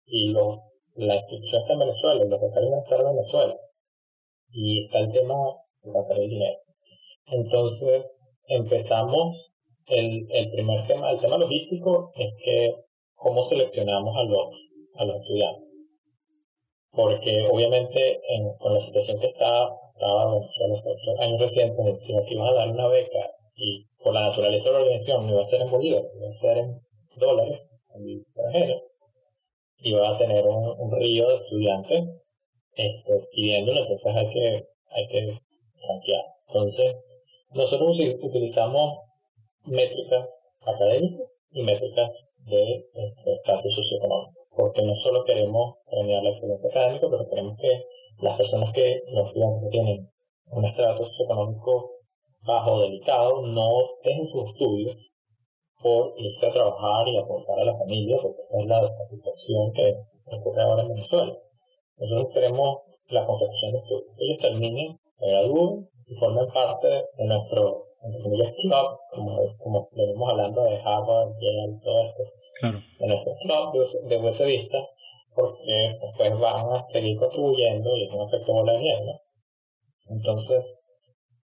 y lo, la institución está en Venezuela y los becarios están en Venezuela. Y está el tema de sacar el dinero. Entonces empezamos el, el primer tema, el tema logístico es que cómo seleccionamos a los, a los estudiantes. Porque obviamente en, con la situación que está, estaba Venezuela los años recientes, si aquí ibas a dar una beca y por la naturaleza de la organización no iba a ser en bolívares, iba a ser en dólares, en extranjero, iba a tener un, río de estudiantes este, pidiéndolo, entonces hay que, hay que rankear. Entonces, nosotros utilizamos métricas académicas y métricas de este, estatus socioeconómico, porque no solo queremos premiar la excelencia académica, pero queremos que las personas que, los que tienen un estatus socioeconómico bajo delicado, no dejen sus estudios por irse a trabajar y aportar a la familia, porque esta es la, situación que ocurre ahora en Venezuela. Nosotros queremos la consecución de estudios. Ellos terminen, se gradúen y formen parte de nuestro entre comillas, club, como, como venimos hablando de Harvard, Yale, todo esto, claro. en nuestro club de, de vista, porque después van a seguir contribuyendo y es un efecto bola de nieve, Entonces,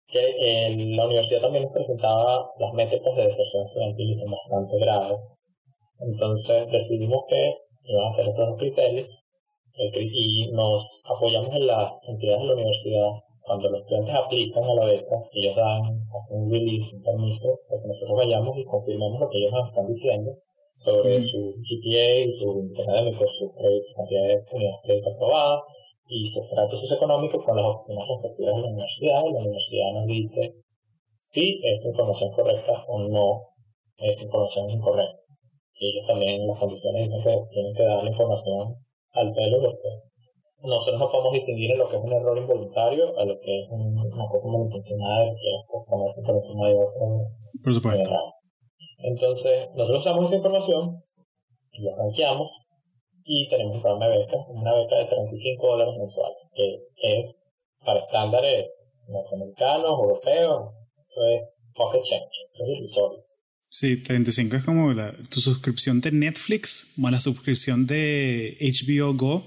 que la universidad también nos presentaba las métricas de deserción estudiantil bastante graves. Entonces decidimos que iban a hacer esos criterios y nos apoyamos en las entidades de la universidad. Cuando los estudiantes aplican a la beca, ellos dan, hacen un release, un permiso, para que nosotros vayamos y confirmemos lo que ellos nos están diciendo sobre su GPA, su académico, su, su cantidad de unidades de crédito aprobadas y su estatus socioeconómico con las opciones respectivas de la universidad. Y la universidad nos dice si es información correcta o no es información incorrecta. Y ellos también en las condiciones dicen que tienen que dar la información al pelo lo que nosotros no podemos distinguir en lo que es un error involuntario a lo que es una cosa malintencionada que es ponerse por encima de otro. Por supuesto. Entonces, nosotros usamos esa información, y lo rankeamos y tenemos un programa de beca, una beca de 35 dólares mensuales, que es para estándares norteamericanos, europeos, eso es pocket change, eso es irrisorio. Sí, 35 es como la, tu suscripción de Netflix más la suscripción de HBO Go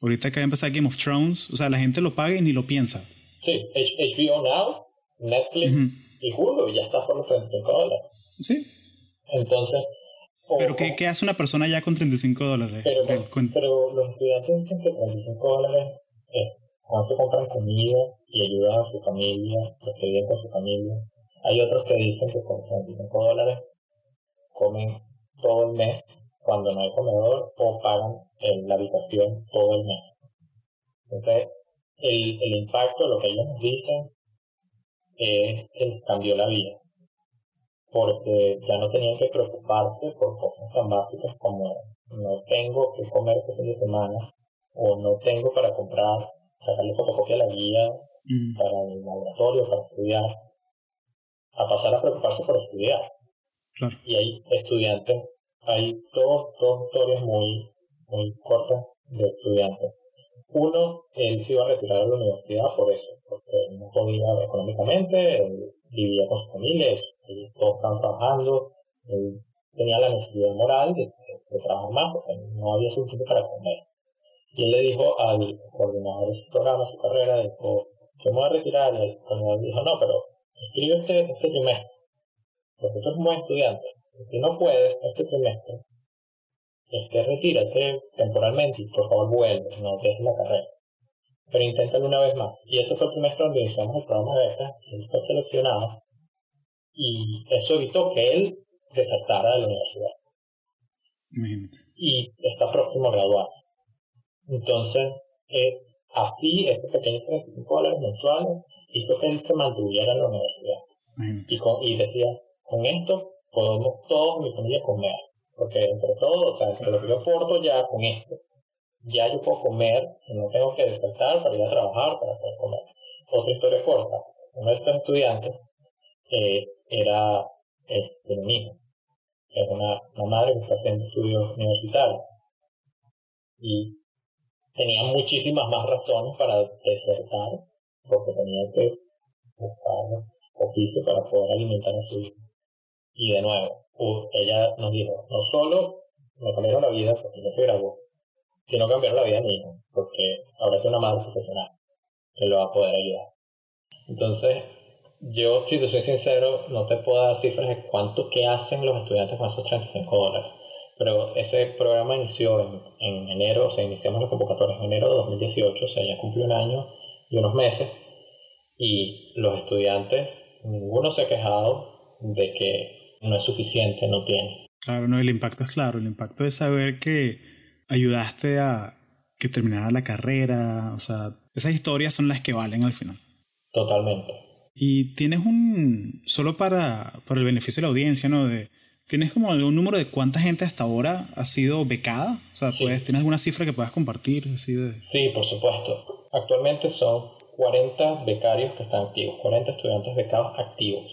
Ahorita que va a empezar Game of Thrones, o sea, la gente lo paga y ni lo piensa. Sí, HBO Now, Netflix y Hulu, y ya está por los 35 dólares. Sí. Entonces. ¿Pero qué, qué, hace una persona ya con 35 dólares? Pero, pero los estudiantes dicen que 35 dólares es cuando se compran comida y ayudan a su familia, los que viven con su familia. Hay otros que dicen que con 35 dólares comen todo el mes cuando no hay comedor o pagan en la habitación todo el mes. Entonces, el, el impacto lo que ellos nos dicen es que cambió la vida. Porque ya no tenían que preocuparse por cosas tan básicas como no tengo que comer este fin de semana o no tengo para comprar, sacarle fotocopia a la guía mm. para el laboratorio, para estudiar, a pasar a preocuparse por estudiar. Y hay estudiantes hay dos, dos historias muy, muy cortas de estudiantes. Uno, él se iba a retirar de la universidad por eso, porque no podía económicamente, él vivía con su familia, todos estaban trabajando, él tenía la necesidad moral de, trabajar más porque no había suficiente para comer. Y él le dijo al coordinador de su programa, su carrera, dijo, yo me voy a retirar, y el coordinador dijo, no, pero escribe este, este trimestre, porque tú eres un buen estudiante, si no puedes este trimestre, este, retírate temporalmente y por favor vuelve, no dejes la carrera. Pero inténtalo una vez más. Y ese fue el trimestre donde iniciamos el programa de becas, él fue seleccionado y eso evitó que él desertara de la universidad. Y está próximo a graduarse. Entonces, eh, así, ese pequeño 35 dólares mensuales hizo que él se mantuviera en la universidad. Y, y decía, con esto podemos todos mi familia comer. Porque entre todos, o sea, entre lo que yo aporto ya con esto, ya yo puedo comer y no tengo que despertar para ir a trabajar para poder comer. Otra historia corta. Uno de estos estudiantes eh, era este, mi hijo. Era una, una madre que está haciendo estudios universitarios. Y tenía muchísimas más razones para desertar, porque tenía que buscar oficio para poder alimentar a su hijo. Y de nuevo, ella nos dijo, no solo me cambiaron la vida porque ella se graduó, sino cambiaron la vida de mi hijo, porque ahora es una madre profesional que lo va a poder ayudar. Entonces, yo, si te soy sincero, no te puedo dar cifras de cuánto que hacen los estudiantes con esos 35 dólares. Pero ese programa inició en, en enero, o sea, iniciamos las convocatorias en enero de 2018, o sea, ya cumplió un año y unos meses. Y los estudiantes, ninguno se ha quejado de que no es suficiente, no tiene. Claro, no, el impacto es claro. El impacto es saber que ayudaste a que terminara la carrera. O sea, esas historias son las que valen al final. Totalmente. Y tienes un, solo para, para el beneficio de la audiencia, ¿no? De, ¿Tienes como algún número de cuánta gente hasta ahora ha sido becada? O sea, ¿tienes alguna cifra que puedas compartir? Así de... Sí, por supuesto. Actualmente son 40 becarios que están activos, 40 estudiantes becados activos.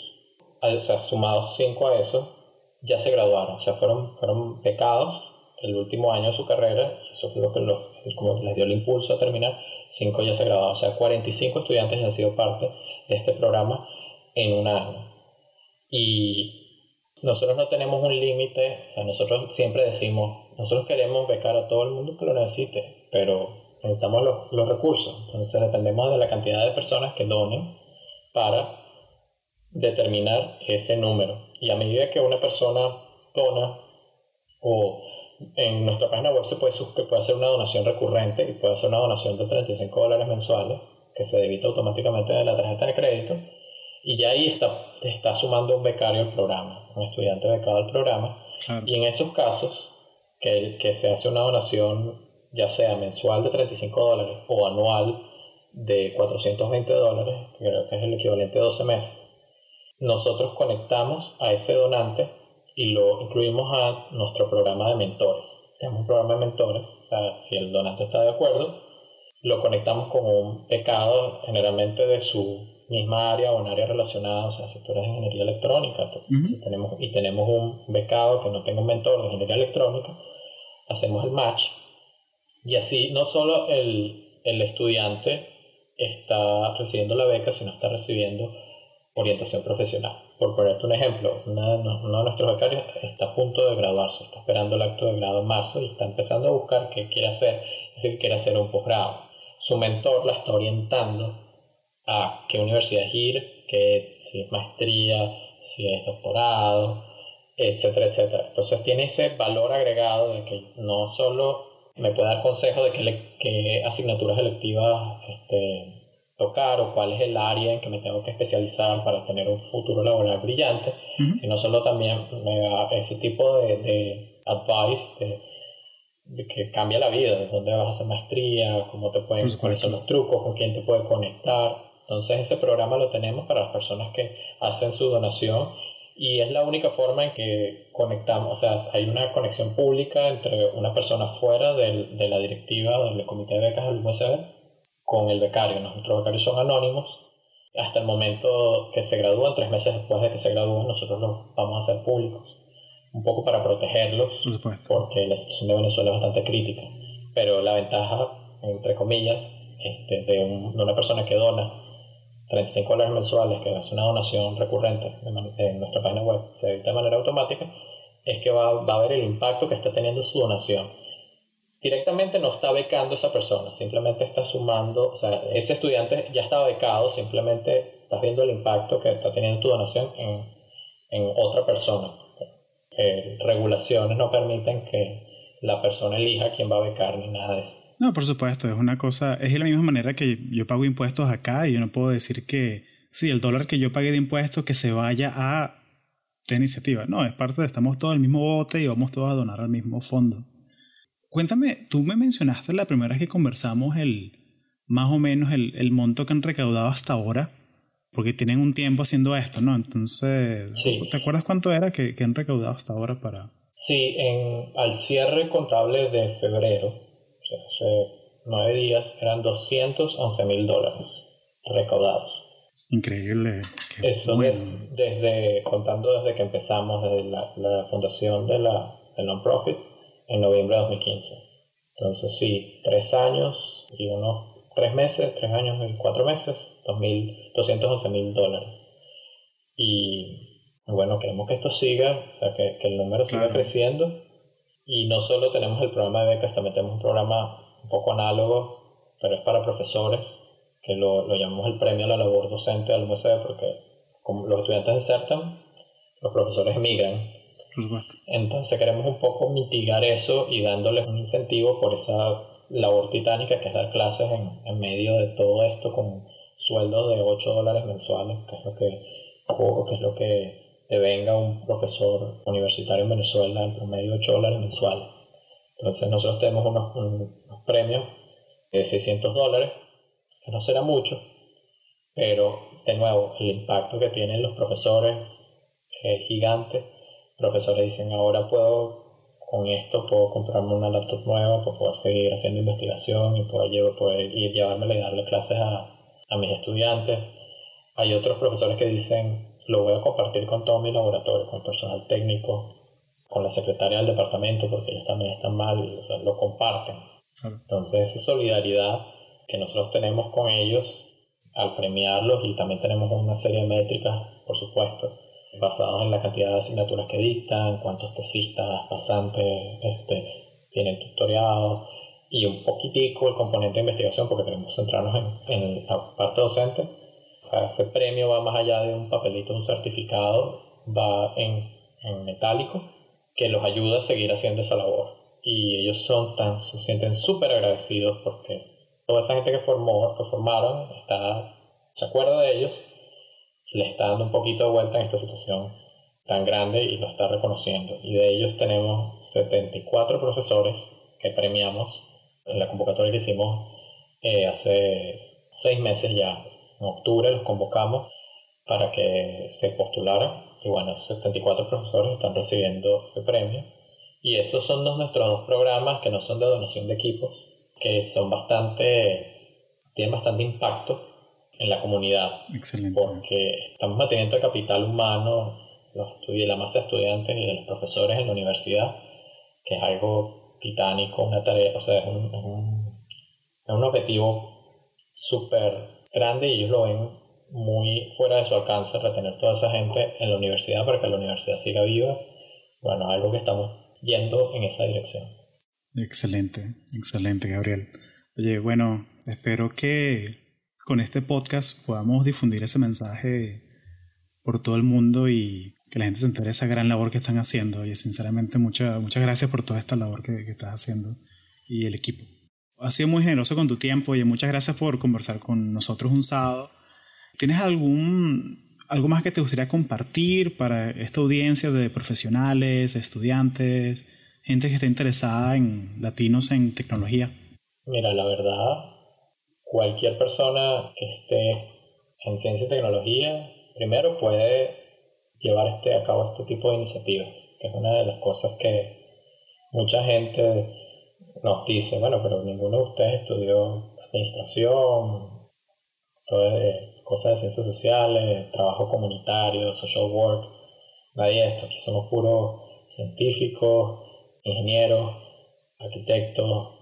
O sea, sumados 5 a eso, ya se graduaron, o sea, fueron, fueron becados el último año de su carrera, eso fue lo que como les dio el impulso a terminar, 5 ya se graduaron, o sea, 45 estudiantes han sido parte de este programa en un año. Y nosotros no tenemos un límite, o sea, nosotros siempre decimos, nosotros queremos becar a todo el mundo que lo necesite, pero necesitamos los, los recursos, entonces dependemos de la cantidad de personas que donen para determinar ese número. Y a medida que una persona dona, o en nuestra página web se puede, puede hacer una donación recurrente y puede hacer una donación de 35 dólares mensuales que se debita automáticamente de la tarjeta de crédito y ya ahí está, está sumando un becario al programa, un estudiante becado al programa. Y en esos casos, que, que se hace una donación ya sea mensual de 35 dólares o anual de 420 dólares, que creo que es el equivalente a 12 meses, nosotros conectamos a ese donante y lo incluimos a nuestro programa de mentores. Tenemos un programa de mentores, o sea, si el donante está de acuerdo, lo conectamos con un becado generalmente de su misma área o un área relacionada, o sea, si tú eres ingeniería electrónica tenemos, y tenemos un becado que no tenga un mentor de ingeniería electrónica, hacemos el match y así no solo el, el estudiante está recibiendo la beca, sino está recibiendo orientación profesional. Por ponerte un ejemplo, uno de nuestros becarios está a punto de graduarse, está esperando el acto de grado en marzo y está empezando a buscar qué quiere hacer, dice que quiere hacer un posgrado. Su mentor la está orientando a qué universidad ir, que si es maestría, si es doctorado, etcétera, etcétera. Entonces tiene ese valor agregado de que no solo me puede dar consejos de qué, qué asignaturas electivas este, tocar o cuál es el área en que me tengo que especializar para tener un futuro laboral brillante, sino solo también me da ese tipo de, de advice de, que cambia la vida, de dónde vas a hacer maestría, cómo te pueden, cuáles son los trucos, con quién te puede conectar. Entonces ese programa lo tenemos para las personas que hacen su donación y es la única forma en que conectamos, o sea, hay una conexión pública entre una persona fuera del, de la directiva del comité de becas del USB con el becario. Nuestros becarios son anónimos. Hasta el momento que se gradúan, tres meses después de que se gradúen, nosotros los vamos a hacer públicos. Un poco para protegerlos, porque la situación de Venezuela es bastante crítica. Pero la ventaja, entre comillas, este, de, de una persona que dona 35 dólares mensuales, que es una donación recurrente en nuestra página web, se evita de manera automática, es que va, va, a ver el impacto que está teniendo su donación. Directamente no está becando a esa persona, simplemente está sumando, o sea, ese estudiante ya estaba becado, simplemente estás viendo el impacto que está teniendo tu donación en, en otra persona. Eh, regulaciones no permiten que la persona elija quién va a becar ni nada de eso. No, por supuesto, es una cosa, es de la misma manera que yo pago impuestos acá y yo no puedo decir que, sí, el dólar que yo pague de impuestos que se vaya a esta iniciativa. No, es parte de, estamos todos en el mismo bote y vamos todos a donar al mismo fondo. Cuéntame, tú me mencionaste la primera vez que conversamos el, más o menos el, el monto que han recaudado hasta ahora, porque tienen un tiempo haciendo esto, ¿no? Entonces, ¿te acuerdas cuánto era que, que, han recaudado hasta ahora para...? Sí, en, al cierre contable de febrero, o sea, hace nueve días eran 211 mil dólares recaudados. Increíble. Eso desde, contando desde que empezamos, desde la, la fundación de la, del non-profit en noviembre de 2015. Entonces sí, tres años y unos tres meses, tres años y cuatro meses 211 mil dólares. Y bueno, queremos que esto siga, o sea, que, el número siga creciendo. Y no solo tenemos el programa de becas, también tenemos un programa un poco análogo, pero es para profesores, que lo, lo llamamos el premio a la labor docente del museo, porque como los estudiantes desertan, los profesores emigran. Entonces queremos un poco mitigar eso y dándoles un incentivo por esa labor titánica que es dar clases en, en medio de todo esto con sueldos de 8 dólares mensuales, que es lo que, que es lo que te venga un profesor universitario en Venezuela en promedio 8 dólares mensuales. Entonces nosotros tenemos unos, unos premios de 600 dólares, que no será mucho, pero de nuevo el impacto que tienen los profesores es gigante. Profesores dicen ahora puedo con esto puedo comprarme una laptop nueva para poder seguir haciendo investigación y poder, poder ir llevármela y darle clases a, a mis estudiantes. Hay otros profesores que dicen, lo voy a compartir con todo mi laboratorio, con el personal técnico, con la secretaria del departamento, porque ellos también están mal y lo comparten. Entonces, esa solidaridad que nosotros tenemos con ellos al premiarlos y también tenemos una serie de métricas, por supuesto, basadas en la cantidad de asignaturas que dictan, cuántos tesistas, pasantes este, tienen tutoriado, y un poquitico el componente de investigación porque queremos centrarnos en, en la parte docente. O sea, ese premio va más allá de un papelito, un certificado, va en, en metálico que los ayuda a seguir haciendo esa labor. Y ellos son tan, se sienten súper agradecidos porque toda esa gente que, formó, que formaron está, se acuerda de ellos, le está dando un poquito de vuelta en esta situación tan grande y lo está reconociendo. Y de ellos tenemos 74 profesores que premiamos en la convocatoria que hicimos eh, hace seis meses ya, en octubre los convocamos para que se postularan y bueno, 74 profesores están recibiendo ese premio y esos son nuestros dos programas que no son de donación de equipos, que son bastante, tienen bastante impacto en la comunidad. Excelente. Porque estamos manteniendo el capital humano, los la masa de estudiantes y de los profesores en la universidad, que es algo titánico, una tarea, o sea, es un, es un, objetivo súper grande y ellos lo ven muy fuera de su alcance retener toda esa gente en la universidad para que la universidad siga viva. Bueno, algo que estamos yendo en esa dirección. Excelente, excelente, Gabriel. Oye, bueno, espero que con este podcast podamos difundir ese mensaje por todo el mundo y que la gente se entere de esa gran labor que están haciendo. Y sinceramente, muchas muchas gracias por toda esta labor que, que, estás haciendo y el equipo. Has sido muy generoso con tu tiempo y muchas gracias por conversar con nosotros un sábado. ¿Tienes algún, algo más que te gustaría compartir para esta audiencia de profesionales, estudiantes, gente que esté interesada en latinos en tecnología? Mira, la verdad, cualquier persona que esté en ciencia y tecnología, primero puede llevar este, a cabo este tipo de iniciativas, que es una de las cosas que mucha gente nos dice, bueno, pero ninguno de ustedes estudió administración, cosas de ciencias sociales, trabajo comunitario, social work, nadie de esto, aquí somos puros científicos, ingenieros, arquitectos,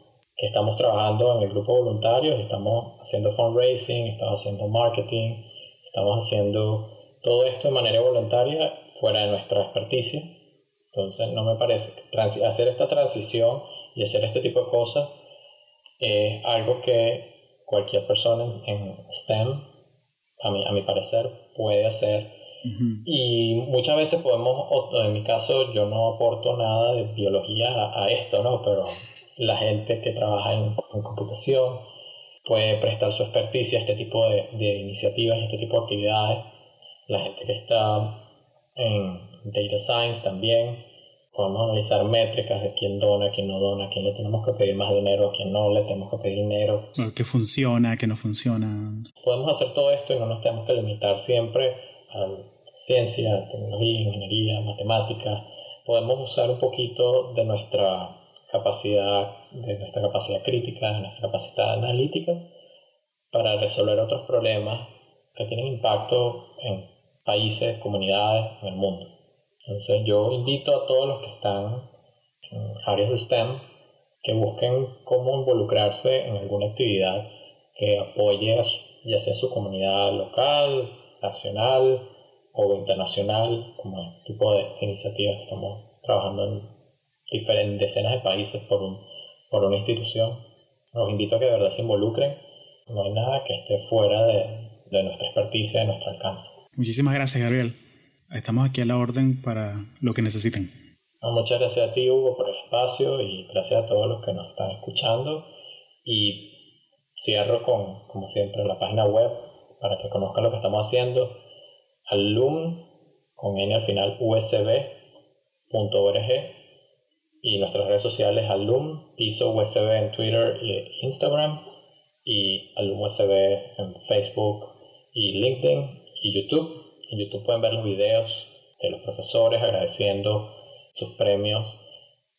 estamos trabajando en el grupo de voluntarios, estamos haciendo fundraising, estamos haciendo marketing, estamos haciendo todo esto de manera voluntaria fuera de nuestra experticia. Entonces no me parece hacer esta transición y hacer este tipo de cosas es algo que cualquier persona en STEM, a mi, a mi parecer, puede hacer. Y muchas veces podemos, en mi caso yo no aporto nada de biología a, esto, ¿no? Pero la gente que trabaja en, computación puede prestar su experticia a este tipo de, de iniciativas, este tipo de actividades la gente que está en Data Science también. Podemos analizar métricas de quién dona, quién no dona, a quién le tenemos que pedir más dinero, a quién no le tenemos que pedir dinero. ¿Qué funciona, qué no funciona? Podemos hacer todo esto y no nos tenemos que limitar siempre a ciencia, tecnología, ingeniería, matemática. Podemos usar un poquito de nuestra capacidad, de nuestra capacidad crítica, de nuestra capacidad analítica para resolver otros problemas que tienen impacto en países, comunidades en el mundo. Entonces yo invito a todos los que están en áreas de STEM que busquen cómo involucrarse en alguna actividad que apoye ya sea su comunidad local, nacional o internacional, como el tipo de iniciativas que estamos trabajando en diferentes decenas de países por, un, por una institución. Los invito a que de verdad se involucren. No hay nada que esté fuera de, de nuestra experticia, de nuestro alcance. Muchísimas gracias, Gabriel. Estamos aquí a la orden para lo que necesiten. muchas gracias a ti, Hugo, por el espacio y gracias a todos los que nos están escuchando. Y cierro con, como siempre, la página web para que conozcan lo que estamos haciendo. Alum, con N al final, usb.org y nuestras redes sociales alum, piso USB en Twitter e Instagram y alum USB en Facebook y LinkedIn y YouTube. En YouTube pueden ver los videos de los profesores agradeciendo sus premios.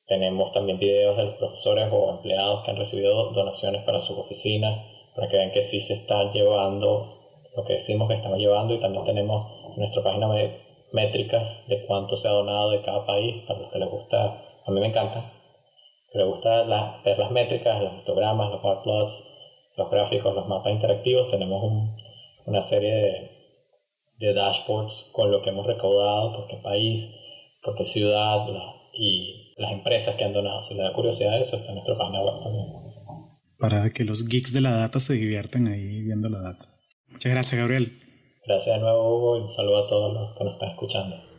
Tenemos también videos de los profesores o empleados que han recibido donaciones para sus oficinas para que vean que sí se está llevando lo que decimos que estamos llevando y también tenemos nuestra página métricas de cuánto se ha donado de cada país para los que les gusta, a mí me encanta, que les gusta ver las métricas, los histogramas, los bar plots, los gráficos, los mapas interactivos, tenemos una serie de, de, dashboards con lo que hemos recaudado, por qué país, por qué ciudad y las empresas que han donado. Si les da curiosidad eso, está en nuestra página web también para que los geeks de la data se diviertan ahí viendo la data. Muchas gracias, Gabriel. Gracias de nuevo, Hugo, y un saludo a todos los que nos están escuchando.